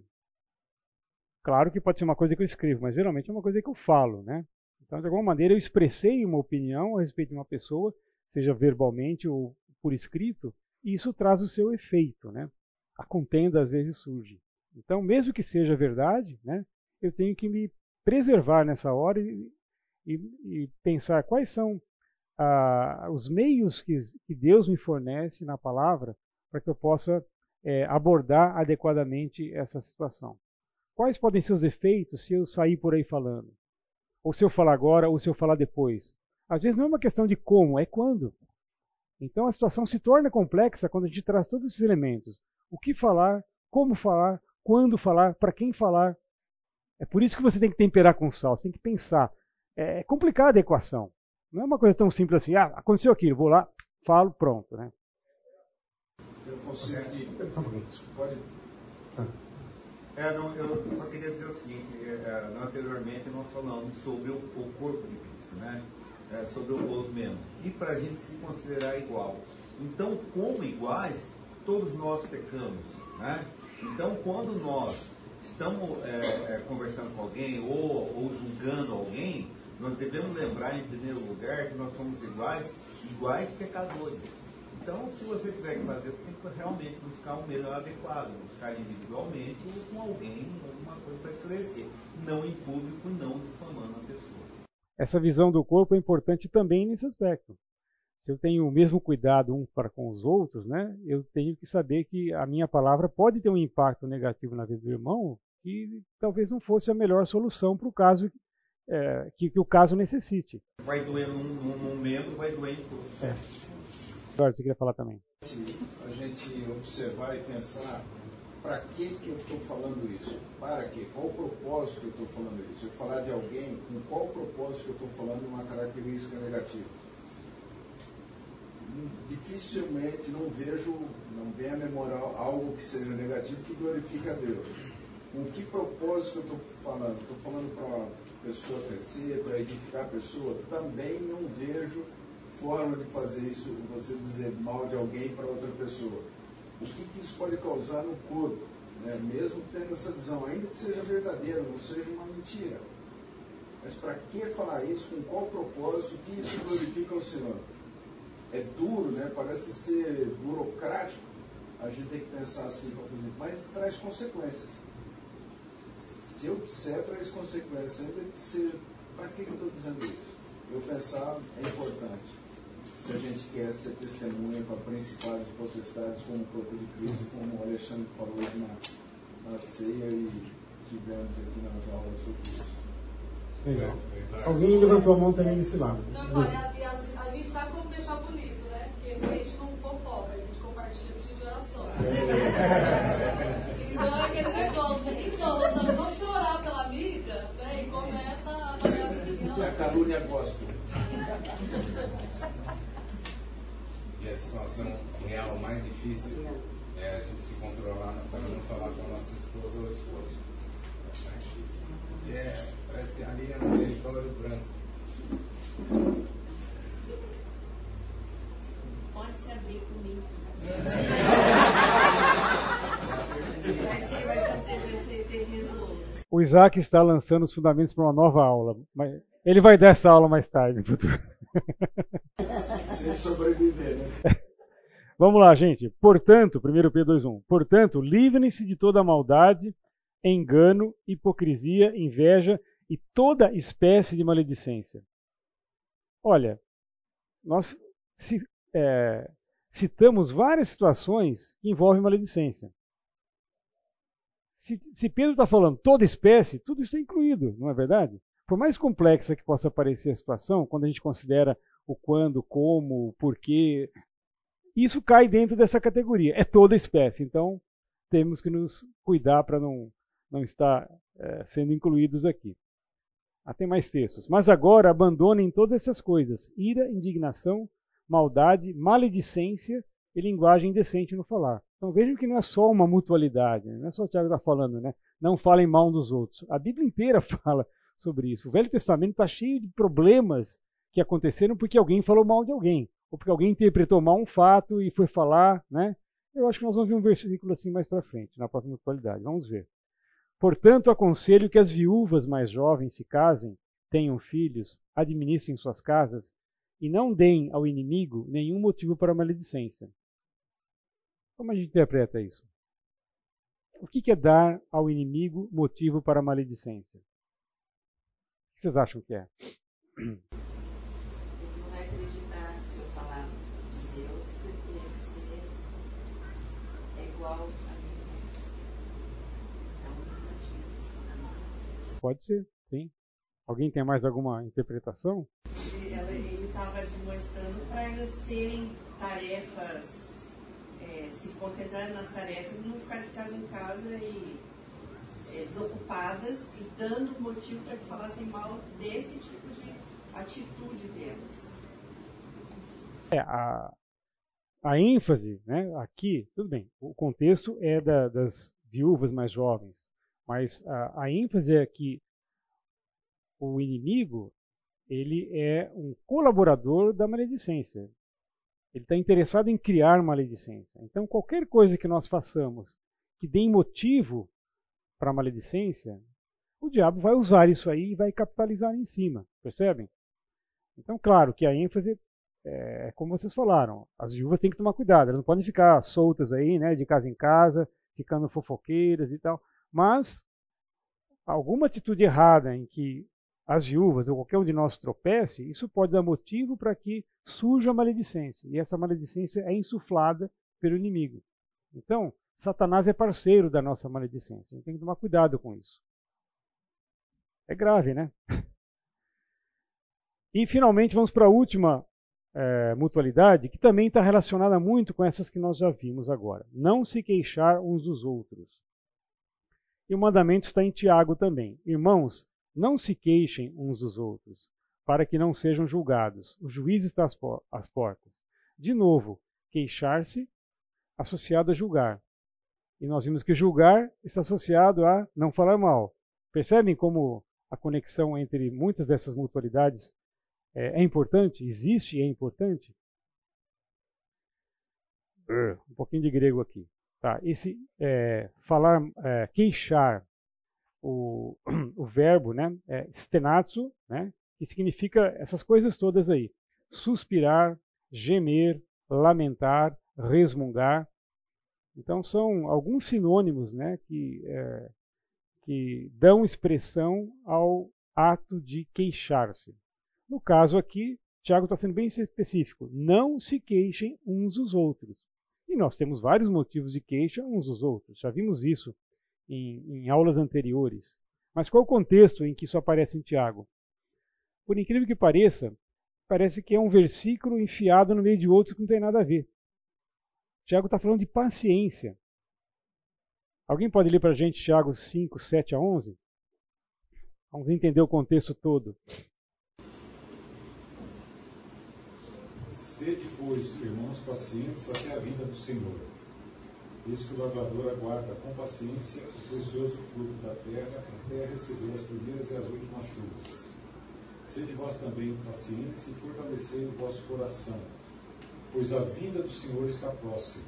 Claro que pode ser uma coisa que eu escrevo, mas geralmente é uma coisa que eu falo, né? Então, de alguma maneira, eu expressei uma opinião a respeito de uma pessoa, seja verbalmente ou por escrito, e isso traz o seu efeito, né? A contenda às vezes surge. Então, mesmo que seja verdade, né, eu tenho que me preservar nessa hora e, e, e pensar quais são ah, os meios que, que, Deus me fornece na palavra para que eu possa é, abordar adequadamente essa situação. Quais podem ser os efeitos se eu sair por aí falando? Ou se eu falar agora, ou se eu falar depois? Às vezes não é uma questão de como, é quando. Então a situação se torna complexa quando a gente traz todos esses elementos. O que falar, como falar, quando falar, para quem falar. É por isso que você tem que temperar com sal, você tem que pensar. É, é complicada a equação. Não é uma coisa tão simples assim, ah, aconteceu aquilo, vou lá, falo, pronto. Né? Eu consigo. Pode. É, não, eu só queria dizer o seguinte, é, é anteriormente nós falamos sobre o, o corpo de Cristo, né? É, sobre o movimento. E para a gente se considerar igual. Então, como iguais, todos nós pecamos, né? Então, quando nós estamos é, é, conversando com alguém ou, ou julgando alguém, nós devemos lembrar, em primeiro lugar, que nós somos iguais, iguais pecadores. Então, se você tiver que fazer, você tem que realmente buscar o melhor adequado, buscar individualmente ou com alguém, alguma coisa para esclarecer. Não em público e não difamando a pessoa. Essa visão do corpo é importante também nesse aspecto se eu tenho o mesmo cuidado um para com os outros, né, eu tenho que saber que a minha palavra pode ter um impacto negativo na vida do irmão que talvez não fosse a melhor solução para o caso é, que, que, o caso necessite. Vai doer num, num membro, vai doer em todos. É. Você queria falar também? A gente observar e pensar para que, que eu estou falando isso? Para quê? Qual o propósito que eu estou falando isso? Eu falar de alguém, com qual propósito que eu estou falando uma característica negativa? dificilmente não vejo, não vem a memória algo que seja negativo que glorifique a Deus. Com que propósito que eu estou falando? Estou falando para pessoa crescer, para edificar a pessoa? Também não vejo forma de fazer isso, você dizer mal de alguém para outra pessoa. O que, que isso pode causar no corpo? Né? Mesmo tendo essa visão, ainda que seja verdadeira, não seja uma mentira. Mas para que falar isso? Com qual propósito? que isso glorifica o Senhor? é duro, né? parece ser burocrático, a gente tem que pensar assim, mas traz consequências. Se eu disser, traz consequências. Ainda que seja, para que, eu estou dizendo isso? Eu pensar é importante. Se a gente quer ser testemunha para principais e potestades, como o corpo de Cristo, como o Alexandre falou na, na ceia e tivemos aqui nas aulas sobre isso. Legal. Alguém levantou a mão também nesse lado. Não, olha, a, a, gente sabe como deixar bonito, né? Porque a gente não fofoca, a gente compartilha pedido de oração. Então, aquele negócio, né? Então, nós vamos orar pela vida né? E começa a falar é a a calúnia gospel. e a situação real mais difícil é a gente se controlar né? para não falar com a nossa esposa ou esposo. É mais difícil. É, parece que ali é não tem história do branco. O Isaac está lançando os fundamentos para uma nova aula. Mas ele vai dar essa aula mais tarde no futuro. Se sobreviver, né? Vamos lá, gente. Portanto, 1 Pedro 2,1. Portanto, livrem-se de toda maldade, engano, hipocrisia, inveja e toda espécie de maledicência. Olha, nós é, citamos várias situações que envolvem maledicência. Se, se Pedro está falando toda espécie, tudo isso é incluído, não é verdade? Por mais complexa que possa parecer a situação, quando a gente considera o quando, como, o porquê, isso cai dentro dessa categoria. É toda espécie. Então, temos que nos cuidar para não, não estar é, sendo incluídos aqui. Ah, tem mais textos. Mas agora abandonem todas essas coisas: ira, indignação, maldade, maledicência e linguagem indecente no falar. Então vejam que não é só uma mutualidade, não é só o Tiago está falando, né? Não falem mal um dos outros. A Bíblia inteira fala sobre isso. O Velho Testamento está cheio de problemas que aconteceram porque alguém falou mal de alguém, ou porque alguém interpretou mal um fato e foi falar, né? Eu acho que nós vamos ver um versículo assim mais para frente, na próxima atualidade. Vamos ver. Portanto, aconselho que as viúvas mais jovens se casem, tenham filhos, administrem suas casas e não deem ao inimigo nenhum motivo para maledicência. Como a gente interpreta isso? O que é dar ao inimigo motivo para maledicência? que vocês acham que é? Ele não vai acreditar se eu falar de Deus, porque você é igual a mim. É um dos motivos. Pode ser, sim. Alguém tem mais alguma interpretação? Ele estava demonstrando para elas terem tarefas, se concentrarem nas tarefas e não ficar de casa em casa e é, desocupadas e dando motivo para que falassem mal desse tipo de atitude delas. É, a, a ênfase né, aqui, tudo bem, o contexto é da, das viúvas mais jovens, mas a, a ênfase é que o inimigo ele é um colaborador da maledicência. Ele está interessado em criar maledicência. Então, qualquer coisa que nós façamos que dê motivo para maledicência, o diabo vai usar isso aí e vai capitalizar em cima, percebem? Então, claro que a ênfase é como vocês falaram, as viúvas têm que tomar cuidado, elas não podem ficar soltas aí, né, de casa em casa, ficando fofoqueiras e tal, mas alguma atitude errada em que as viúvas ou qualquer um de nós tropece, isso pode dar motivo para que surja a maledicência, e essa maledicência é insuflada pelo inimigo. Então, Satanás é parceiro da nossa maledicência. A gente tem que tomar cuidado com isso. É grave, né? E finalmente vamos para a última é, mutualidade, que também está relacionada muito com essas que nós já vimos agora. Não se queixar uns dos outros. E o mandamento está em Tiago também. Irmãos, não se queixem uns dos outros, para que não sejam julgados. O juiz está às portas. De novo, queixar-se associado a julgar. E nós vimos que julgar está associado a não falar mal. Percebem como a conexão entre muitas dessas mutualidades é, é importante, existe e é importante? Um pouquinho de grego aqui. Tá, esse é, falar, é, queixar, o, o verbo, né, é stenatsu, né, que significa essas coisas todas aí. Suspirar, gemer, lamentar, resmungar. Então são alguns sinônimos né, que, é, que dão expressão ao ato de queixar-se. No caso aqui, Tiago está sendo bem específico. Não se queixem uns dos outros. E nós temos vários motivos de queixa uns dos outros. Já vimos isso em, em aulas anteriores. Mas qual o contexto em que isso aparece em Tiago? Por incrível que pareça, parece que é um versículo enfiado no meio de outros que não tem nada a ver. Tiago está falando de paciência. Alguém pode ler para a gente Tiago 5, 7 a 11? Vamos entender o contexto todo. Sede pois, irmãos pacientes até a vinda do Senhor. Eis que o lavrador aguarda com paciência o precioso fruto da terra até receber as primeiras e as últimas chuvas. Sede vós também pacientes e fortalecei o vosso coração, pois a vinda do Senhor está próxima.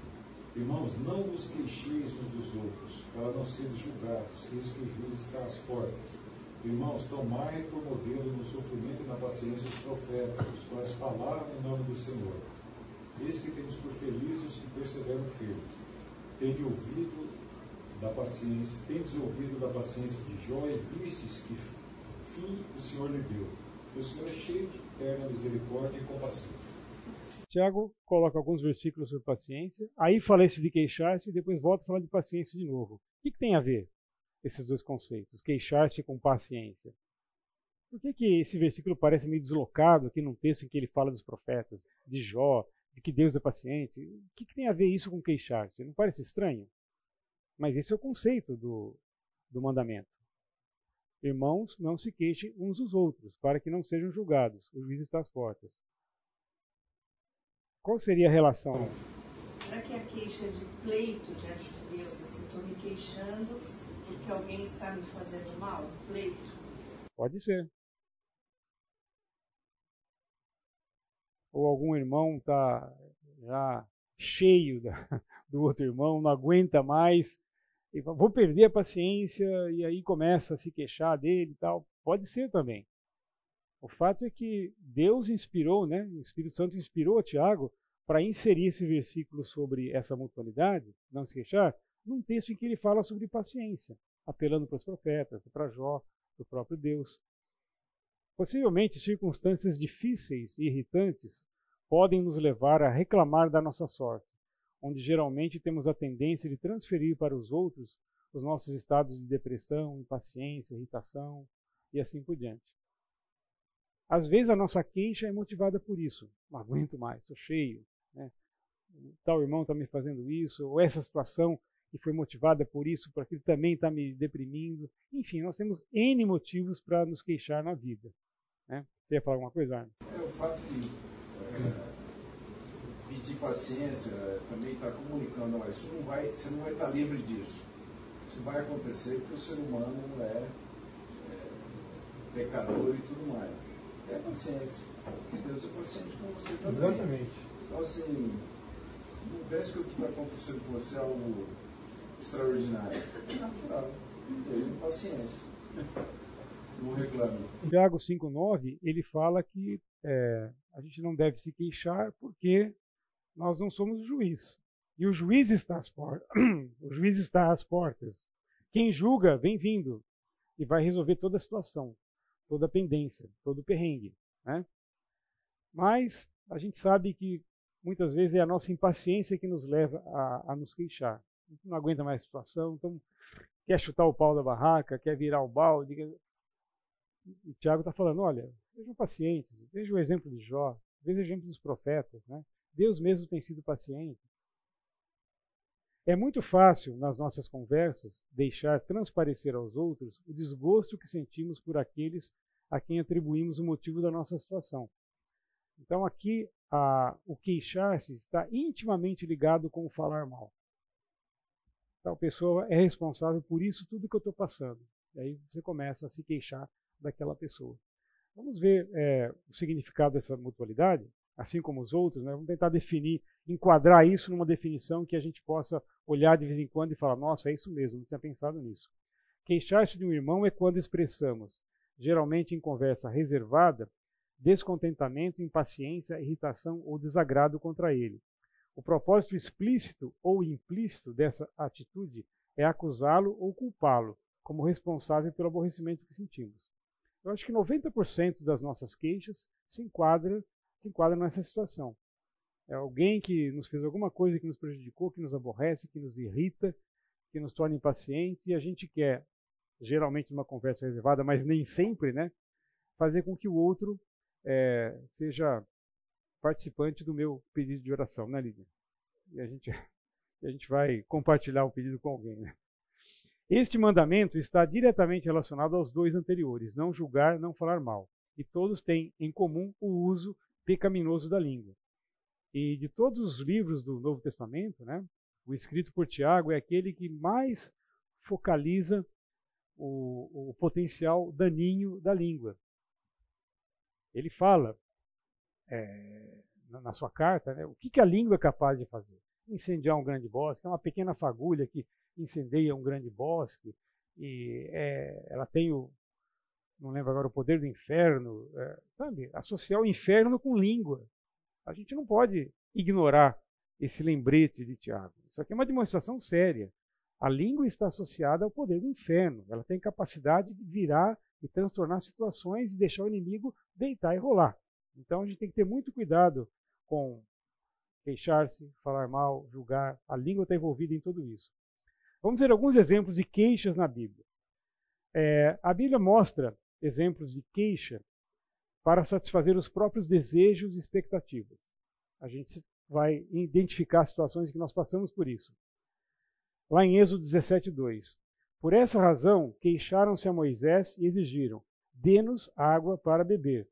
Irmãos, não vos queixeis uns dos outros, para não seres julgados, eis que o juiz está às portas. Irmãos, tomai por modelo no sofrimento e na paciência os profetas, os quais falaram em nome do Senhor. Eis que temos por felizes os que perseveram firmes. Tende ouvido da paciência, tendes ouvido da paciência de Jó e vistes que fim o Senhor lhe deu. O Senhor é cheio de eterna misericórdia e compaixão. Tiago coloca alguns versículos sobre paciência, aí fala esse de queixar-se e depois volta a falar de paciência de novo. O que, que tem a ver? esses dois conceitos, queixar-se com paciência. Por que, que esse versículo parece meio deslocado aqui num texto em que ele fala dos profetas, de Jó, de que Deus é paciente? O que, que tem a ver isso com queixar-se? Não parece estranho? Mas esse é o conceito do, do mandamento. Irmãos, não se queixem uns dos outros, para que não sejam julgados. O juiz está às portas. Qual seria a relação? Será que a queixa de pleito diante de Deus, assim, estou me queixando porque alguém está me fazendo mal? Pleito? Pode ser. Ou algum irmão está já cheio da, do outro irmão, não aguenta mais, e fala, vou perder a paciência, e aí começa a se queixar dele e tal. Pode ser também. O fato é que Deus inspirou, né? O Espírito Santo inspirou a Tiago para inserir esse versículo sobre essa mutualidade, não se queixar, num texto em que ele fala sobre paciência, apelando para os profetas, para Jó, para o próprio Deus. Possivelmente, circunstâncias difíceis e irritantes podem nos levar a reclamar da nossa sorte, onde geralmente temos a tendência de transferir para os outros os nossos estados de depressão, impaciência, irritação e assim por diante. Às vezes a nossa queixa é motivada por isso. Não aguento mais, estou cheio. Né? Tal irmão está me fazendo isso, ou essa situação e foi motivada por isso, porque ele também está me deprimindo. Enfim, nós temos N motivos para nos queixar na vida. Né? Você ia falar alguma coisa? É o fato de é, pedir paciência também está comunicando, olha, isso não vai, você não vai estar tá livre disso. Isso vai acontecer porque o ser humano é, é pecador e tudo mais. É paciência. Porque Deus é paciente com você também. Exatamente. Então, assim, não pense que o que está acontecendo com você é algo extraordinário. É natural. Tenha paciência. Não. Tiago 5,9, ele fala que é, a gente não deve se queixar porque nós não somos juiz. E o juiz está às portas. o juiz está às portas. Quem julga, vem vindo e vai resolver toda a situação, toda a pendência, todo o perrengue. Né? Mas a gente sabe que muitas vezes é a nossa impaciência que nos leva a, a nos queixar não aguenta mais a situação, então quer chutar o pau da barraca, quer virar o balde. E Tiago está falando, olha, sejam pacientes, veja o exemplo de Jó, veja o exemplo dos profetas. Né? Deus mesmo tem sido paciente. É muito fácil, nas nossas conversas, deixar transparecer aos outros o desgosto que sentimos por aqueles a quem atribuímos o motivo da nossa situação. Então, aqui, a, o queixar-se está intimamente ligado com o falar mal. Tal pessoa é responsável por isso tudo que eu estou passando. E aí você começa a se queixar daquela pessoa. Vamos ver é, o significado dessa mutualidade, assim como os outros. Né? Vamos tentar definir, enquadrar isso numa definição que a gente possa olhar de vez em quando e falar: nossa, é isso mesmo, não tinha pensado nisso. Queixar-se de um irmão é quando expressamos, geralmente em conversa reservada, descontentamento, impaciência, irritação ou desagrado contra ele. O propósito explícito ou implícito dessa atitude é acusá-lo ou culpá-lo como responsável pelo aborrecimento que sentimos. Eu acho que 90% das nossas queixas se enquadra, se enquadra nessa situação. É alguém que nos fez alguma coisa que nos prejudicou, que nos aborrece, que nos irrita, que nos torna impacientes e a gente quer, geralmente numa conversa reservada, mas nem sempre, né, fazer com que o outro é, seja participante do meu pedido de oração, né, Lídia? E a gente, a gente vai compartilhar o pedido com alguém, né? Este mandamento está diretamente relacionado aos dois anteriores: não julgar, não falar mal. E todos têm em comum o uso pecaminoso da língua. E de todos os livros do Novo Testamento, né, o escrito por Tiago é aquele que mais focaliza o, o potencial daninho da língua. Ele fala é, na, sua carta né, o que, que a língua é capaz de fazer. Incendiar um grande bosque, é uma pequena fagulha que incendeia um grande bosque, e é, ela tem o, não lembro agora, o poder do inferno, é, sabe? Associar o inferno com língua. A gente não pode ignorar esse lembrete de Tiago. Isso aqui é uma demonstração séria. A língua está associada ao poder do inferno. Ela tem capacidade de virar e transtornar situações e deixar o inimigo deitar e rolar. Então a gente tem que ter muito cuidado com queixar-se, falar mal, julgar. A língua está envolvida em tudo isso. Vamos ver alguns exemplos de queixas na Bíblia. É, a Bíblia mostra exemplos de queixa para satisfazer os próprios desejos e expectativas. A gente vai identificar situações que nós passamos por isso. Lá em Êxodo 17, 2. Por essa razão, queixaram-se a Moisés e exigiram: Dê-nos água para beber.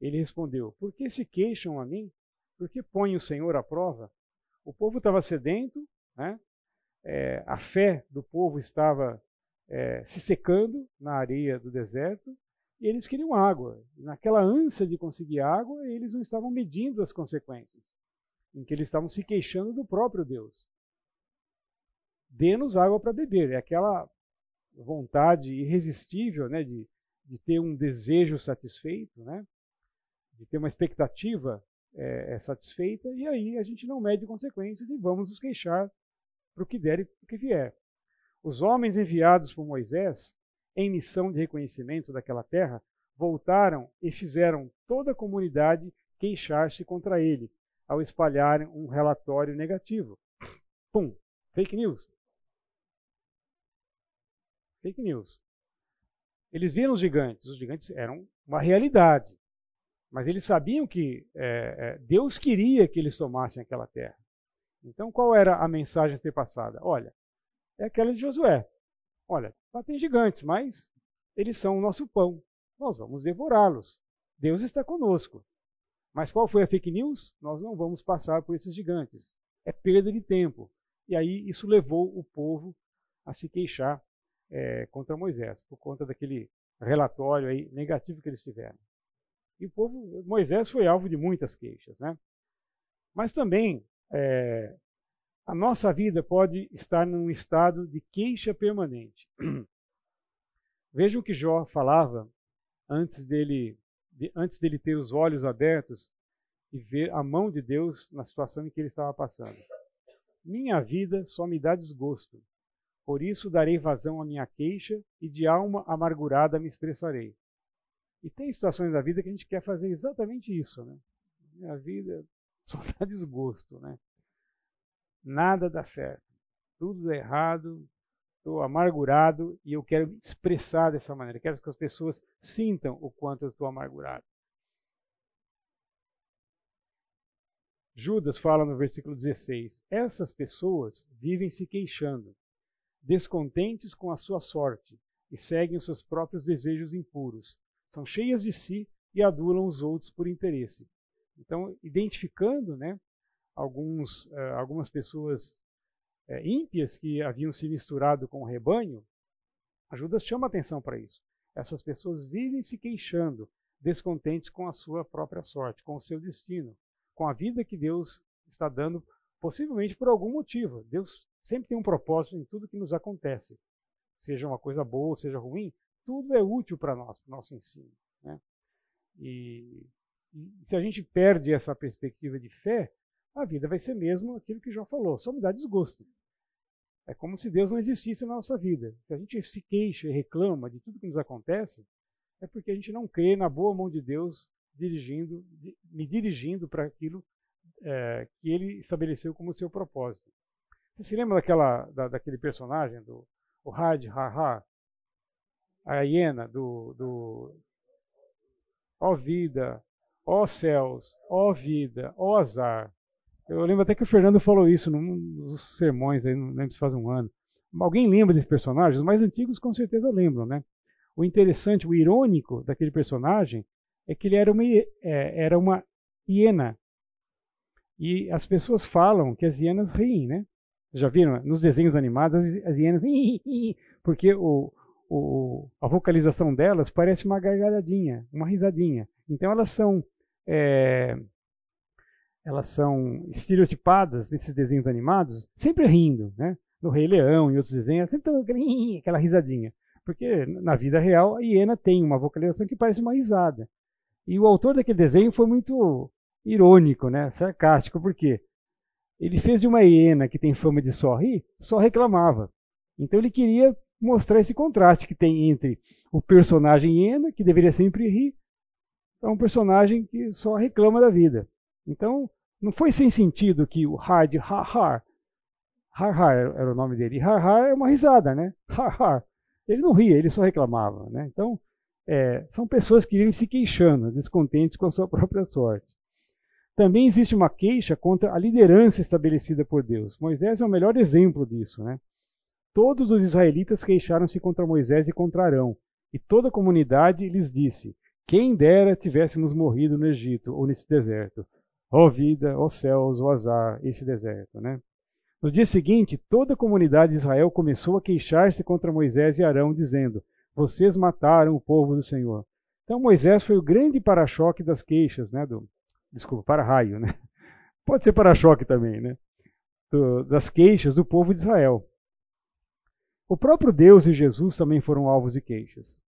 Ele respondeu: Por que se queixam a mim? Por que põe o Senhor à prova? O povo estava sedento, né? É, a fé do povo estava é, se secando na areia do deserto e eles queriam água. Naquela ânsia de conseguir água, eles não estavam medindo as consequências, em que eles estavam se queixando do próprio Deus. Dê-nos água para beber. É aquela vontade irresistível né, de, de ter um desejo satisfeito, né, de ter uma expectativa é, é satisfeita, e aí a gente não mede consequências e vamos nos queixar para o que der e para o que vier. Os homens enviados por Moisés, em missão de reconhecimento daquela terra, voltaram e fizeram toda a comunidade queixar-se contra ele, ao espalharem um relatório negativo. Pum! Fake news. Fake news. Eles viram os gigantes, os gigantes eram uma realidade. Mas eles sabiam que é, Deus queria que eles tomassem aquela terra. Então, qual era a mensagem a ser passada? Olha, é aquela de Josué. Olha, lá tem gigantes, mas eles são o nosso pão. Nós vamos devorá-los. Deus está conosco. Mas qual foi a fake news? Nós não vamos passar por esses gigantes. É perda de tempo. E aí isso levou o povo a se queixar é, contra Moisés, por conta daquele relatório aí negativo que eles tiveram. E o povo, Moisés foi alvo de muitas queixas, né? Mas também é, a nossa vida pode estar num estado de queixa permanente. Vejam o que Jó falava antes dele, de, antes dele ter os olhos abertos e ver a mão de Deus na situação em que ele estava passando. Minha vida só me dá desgosto. Por isso darei vazão à minha queixa e de alma amargurada me expressarei. E tem situações da vida que a gente quer fazer exatamente isso, né? Minha vida só dá desgosto, né? Nada dá certo. Tudo dá errado, estou amargurado e eu quero me expressar dessa maneira. Quero que as pessoas sintam o quanto eu estou amargurado. Judas fala no versículo 16: Essas pessoas vivem se queixando, descontentes com a sua sorte, e seguem os seus próprios desejos impuros. São cheias de si e adulam os outros por interesse. Então, identificando né, alguns, uh, algumas pessoas uh, ímpias que haviam se misturado com o rebanho, Judas chama atenção para isso. Essas pessoas vivem se queixando, descontentes com a sua própria sorte, com o seu destino, com a vida que Deus está dando, possivelmente por algum motivo. Deus sempre tem um propósito em tudo que nos acontece. Seja uma coisa boa, seja ruim, tudo é útil para nós, para o nosso ensino. Né? E, e se a gente perde essa perspectiva de fé, a vida vai ser mesmo aquilo que Jó falou, só me dá desgosto. É como se Deus não existisse na nossa vida. Se a gente se queixa e reclama de tudo que nos acontece, é porque a gente não crê na boa mão de Deus dirigindo, me dirigindo para aquilo é, que Ele estabeleceu como seu propósito. Você se lembra daquela, da, daquele personagem do o Had Ha, a hiena do, do ó vida, ó céus, ó vida, ó azar. Eu lembro até que o Fernando falou isso num dos sermões, aí, não lembro se faz um ano. Alguém lembra desse personagem? Os mais antigos com certeza lembram, né? O interessante, o irônico daquele personagem é que ele era uma, é, era uma hiena. E as pessoas falam que as hienas riem, né? Já viram? Nos desenhos animados, as, as hienas riem, porque o, o, a vocalização delas parece uma gargalhadinha, uma risadinha. Então elas são é, elas são estereotipadas nesses desenhos animados, sempre rindo, né? No Rei Leão e outros desenhos, sempre aquela risadinha. Porque na vida real a hiena tem uma vocalização que parece uma risada. E o autor daquele desenho foi muito irônico, né? sarcástico, porque ele fez de uma hiena que tem fama de só rir, só reclamava. Então ele queria mostrar esse contraste que tem entre o personagem hiena, que deveria sempre rir, é um personagem que só reclama da vida. Então, não foi sem sentido que o Hard Har Har, Har Har era o nome dele, Har Har é uma risada, né? Har Har. Ele não ria, ele só reclamava, né? Então, é, são pessoas que vivem se queixando, descontentes com a sua própria sorte. Também existe uma queixa contra a liderança estabelecida por Deus. Moisés é o melhor exemplo disso, né? Todos os israelitas queixaram-se contra Moisés e contra Arão, e toda a comunidade lhes disse: Quem dera tivéssemos morrido no Egito ou nesse deserto. Ó vida, ó céus, ó azar, esse deserto, né? No dia seguinte, toda a comunidade de Israel começou a queixar-se contra Moisés e Arão, dizendo: Vocês mataram o povo do Senhor. Então Moisés foi o grande para-choque das queixas, né? Do, desculpa, para-raio, né? Pode ser para-choque também, né? Do, das queixas do povo de Israel. O próprio Deus e Jesus também foram alvos de queixas.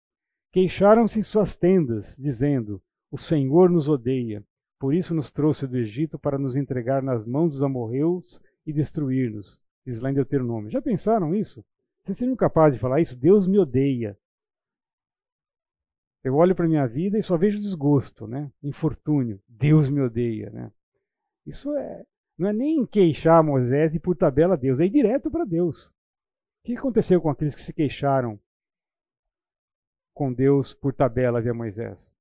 Queixaram-se em suas tendas, dizendo: O Senhor nos odeia, por isso nos trouxe do Egito para nos entregar nas mãos dos amorreus e destruir-nos. Diz lá em Deuteronômio. Já pensaram isso? Vocês seriam capazes de falar isso? Deus me odeia. Eu olho para a minha vida e só vejo desgosto, né? infortúnio. Deus me odeia. Né? Isso é, não é nem queixar Moisés e por tabela Deus, é ir direto para Deus. Que aconteceu com aqueles que se queixaram com Deus por tabela via Moisés?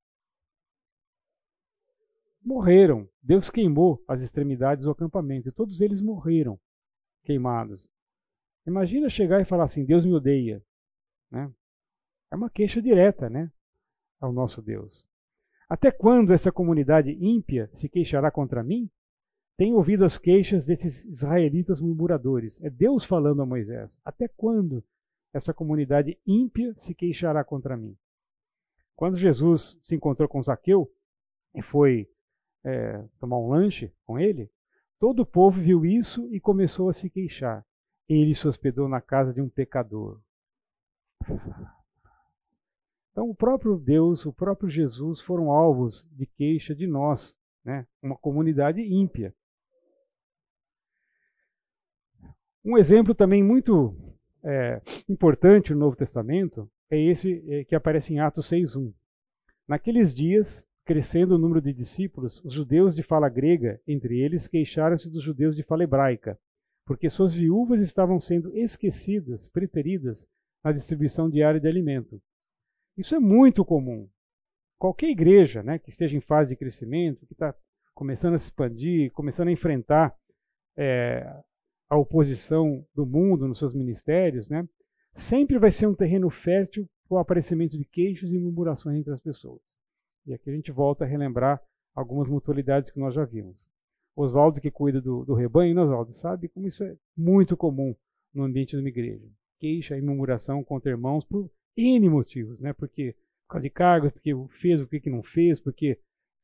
Morreram. Deus queimou as extremidades do acampamento e todos eles morreram queimados. Imagina chegar e falar assim: Deus me odeia. Né? É uma queixa direta né, ao nosso Deus. Até quando essa comunidade ímpia se queixará contra mim? Tenho ouvido as queixas desses israelitas murmuradores. É Deus falando a Moisés. Até quando essa comunidade ímpia se queixará contra mim? Quando Jesus se encontrou com Zaqueu e foi é, tomar um lanche com ele, todo o povo viu isso e começou a se queixar. Ele se hospedou na casa de um pecador. Então, o próprio Deus, o próprio Jesus foram alvos de queixa de nós, né? uma comunidade ímpia. Um exemplo também muito é, importante no Novo Testamento é esse é, que aparece em Atos 6.1. Naqueles dias, crescendo o número de discípulos, os judeus de fala grega, entre eles, queixaram-se dos judeus de fala hebraica, porque suas viúvas estavam sendo esquecidas, preteridas na distribuição diária de alimento. Isso é muito comum. Qualquer igreja né, que esteja em fase de crescimento, que está começando a se expandir, começando a enfrentar é, a oposição do mundo nos seus ministérios, né, sempre vai ser um terreno fértil para o aparecimento de queixos e murmurações entre as pessoas. E aqui a gente volta a relembrar algumas mutualidades que nós já vimos. Oswaldo, que cuida do, do rebanho, né, Oswaldo, sabe como isso é muito comum no ambiente de uma igreja. Queixa e murmuração contra irmãos por N motivos, né? Porque por causa de cargos, porque fez o que, que não fez, porque,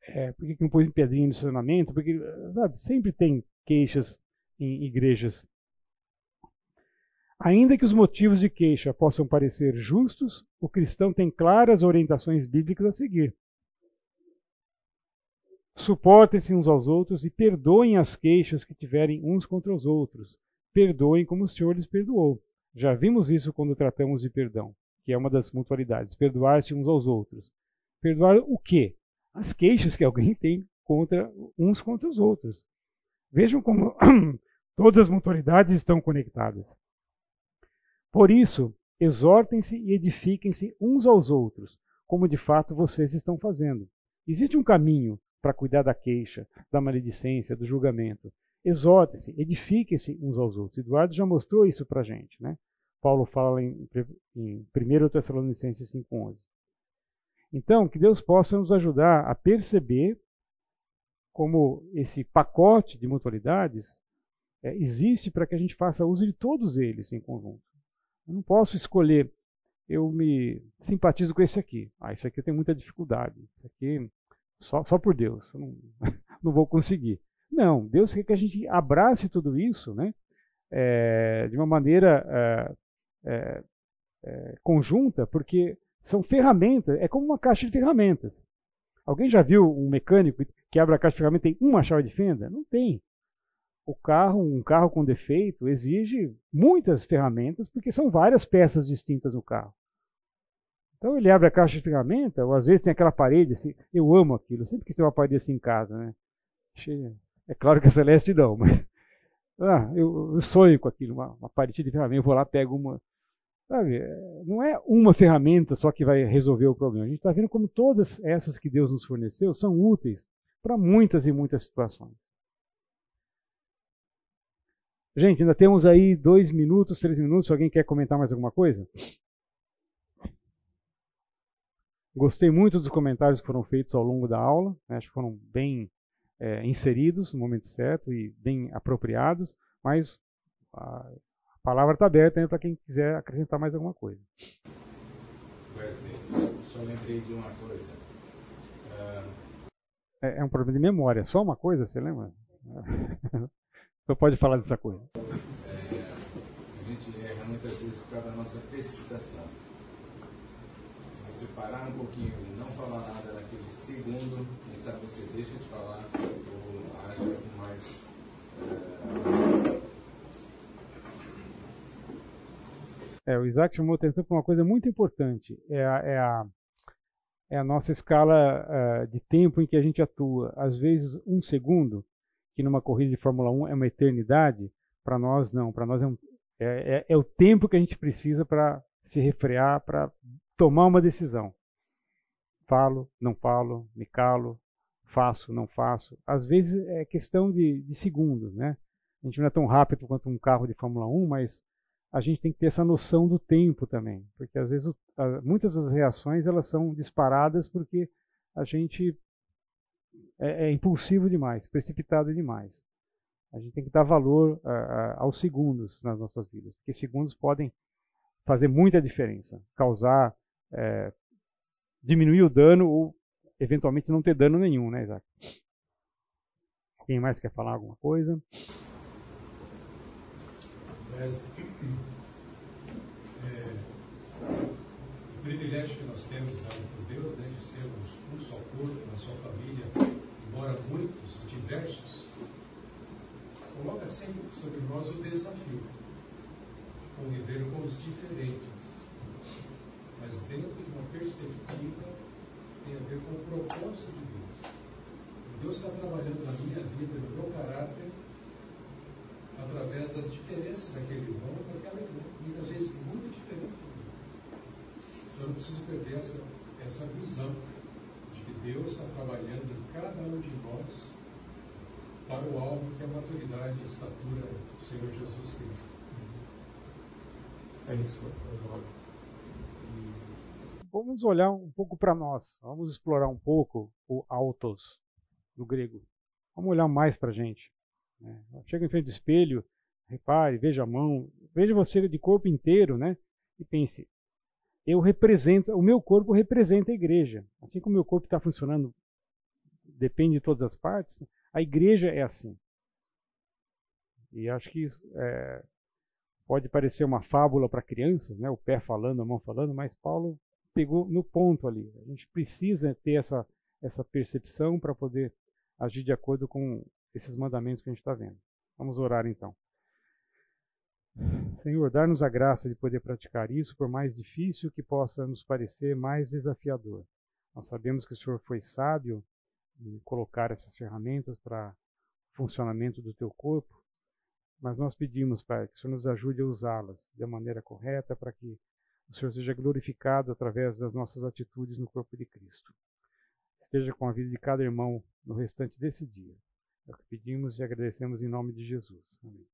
é, que não pôs em pedrinha no estacionamento, porque, sabe, sempre tem queixas em igrejas. Ainda que os motivos de queixa possam parecer justos, o cristão tem claras orientações bíblicas a seguir. Suportem-se uns aos outros e perdoem as queixas que tiverem uns contra os outros. Perdoem como o Senhor lhes perdoou. Já vimos isso quando tratamos de perdão, que é uma das mutualidades. Perdoar-se uns aos outros. Perdoar o quê? As queixas que alguém tem contra uns contra os outros. Vejam como Todas as mutualidades estão conectadas. Por isso, exortem-se e edifiquem-se uns aos outros, como de fato vocês estão fazendo. Existe um caminho para cuidar da queixa, da maledicência, do julgamento. Exortem-se, edifiquem-se uns aos outros. Eduardo já mostrou isso para a gente. Né? Paulo fala em, em 1 Tessalonicenses 5,11. Então, que Deus possa nos ajudar a perceber como esse pacote de mutualidades é, existe para que a gente faça uso de todos eles em conjunto. Eu não posso escolher, eu me simpatizo com esse aqui. Ah, isso aqui tenho muita dificuldade. Isso aqui, só, só por Deus, eu não, não vou conseguir. Não, Deus quer que a gente abrace tudo isso né, é, de uma maneira é, é, é conjunta, porque são ferramentas, é como uma caixa de ferramentas. Alguém já viu um mecânico que abre a caixa de ferramentas e tem uma chave de fenda? Não tem. O carro, um carro com defeito, exige muitas ferramentas, porque são várias peças distintas no carro. Então ele abre a caixa de ferramenta, ou às vezes tem aquela parede assim, eu amo aquilo, sempre quis ter uma parede assim em casa, né? É claro que a Celeste não, mas ah, eu, eu sonho com aquilo, uma, uma parede de ferramenta, eu vou lá, pego uma, Sabe, não é uma ferramenta só que vai resolver o problema. A gente está vendo como todas essas que Deus nos forneceu são úteis para muitas e muitas situações. Gente, ainda temos aí dois minutos, três minutos. Alguém quer comentar mais alguma coisa? Gostei muito dos comentários que foram feitos ao longo da aula. Né? Acho que foram bem é, inseridos no momento certo e bem apropriados. Mas a palavra está aberta para quem quiser acrescentar mais alguma coisa. Wesley, só lembrei de uma coisa. Uh... É, é, um problema de memória. Só uma coisa, você lembra? Você pode falar dessa coisa. É, a gente erra muitas vezes por causa da nossa precipitação. Se você parar um pouquinho e não falar nada naquele segundo, quem sabe você deixa de falar ou age com mais. É, É, o Isaac chamou atenção para uma coisa muito importante. É a, é a, é a nossa escala uh, de tempo em que a gente atua. Às vezes, um segundo, que numa corrida de Fórmula 1 é uma eternidade, para nós não. Para nós é, um, é, é, é, o tempo que a gente precisa para se refrear, para tomar uma decisão. Falo, não falo, me calo, faço, não faço. Às vezes é questão de, de segundos, né? A gente não é tão rápido quanto um carro de Fórmula 1, mas a gente tem que ter essa noção do tempo também, porque às vezes muitas das reações elas são disparadas porque a gente é, é impulsivo demais, precipitado demais. A gente tem que dar valor aos segundos nas nossas vidas, porque segundos podem fazer muita diferença, causar, é, diminuir o dano ou eventualmente não ter dano nenhum, né, Isaac? Quem mais quer falar alguma coisa? é, o privilégio que nós temos dado por Deus, né, de sermos um só corpo, uma só família, embora muitos, diversos, coloca sempre sobre nós o desafio de conviver com os diferentes, mas dentro de uma perspectiva que tem a ver com o propósito de Deus. Deus está trabalhando na minha vida, no meu caráter, através das diferenças daquele irmão com aquela irmã, muitas vezes muito diferente. Eu não preciso perder essa, essa visão que Deus está trabalhando em cada um de nós para o alvo que é a maturidade e a estatura do Senhor Jesus Cristo. É isso, Oswaldo. Vamos olhar um pouco para nós. Vamos explorar um pouco o autos do grego. Vamos olhar mais para a gente. Né? Chega em frente do espelho, repare, veja a mão, veja você de corpo inteiro, né? E pense, eu represento, o meu corpo representa a igreja. Assim como o meu corpo está funcionando, depende de todas as partes, a igreja é assim. E acho que isso é, pode parecer uma fábula para crianças, né? o pé falando, a mão falando, mas Paulo pegou no ponto ali. A gente precisa ter essa, essa percepção para poder agir de acordo com esses mandamentos que a gente está vendo. Vamos orar então. Senhor, dar-nos a graça de poder praticar isso, por mais difícil que possa nos parecer, mais desafiador. Nós sabemos que o Senhor foi sábio em colocar essas ferramentas para o funcionamento do teu corpo, mas nós pedimos, Pai, que o Senhor nos ajude a usá-las da maneira correta para que o Senhor seja glorificado através das nossas atitudes no corpo de Cristo. Esteja com a vida de cada irmão no restante desse dia. É o que pedimos e agradecemos em nome de Jesus. Amém.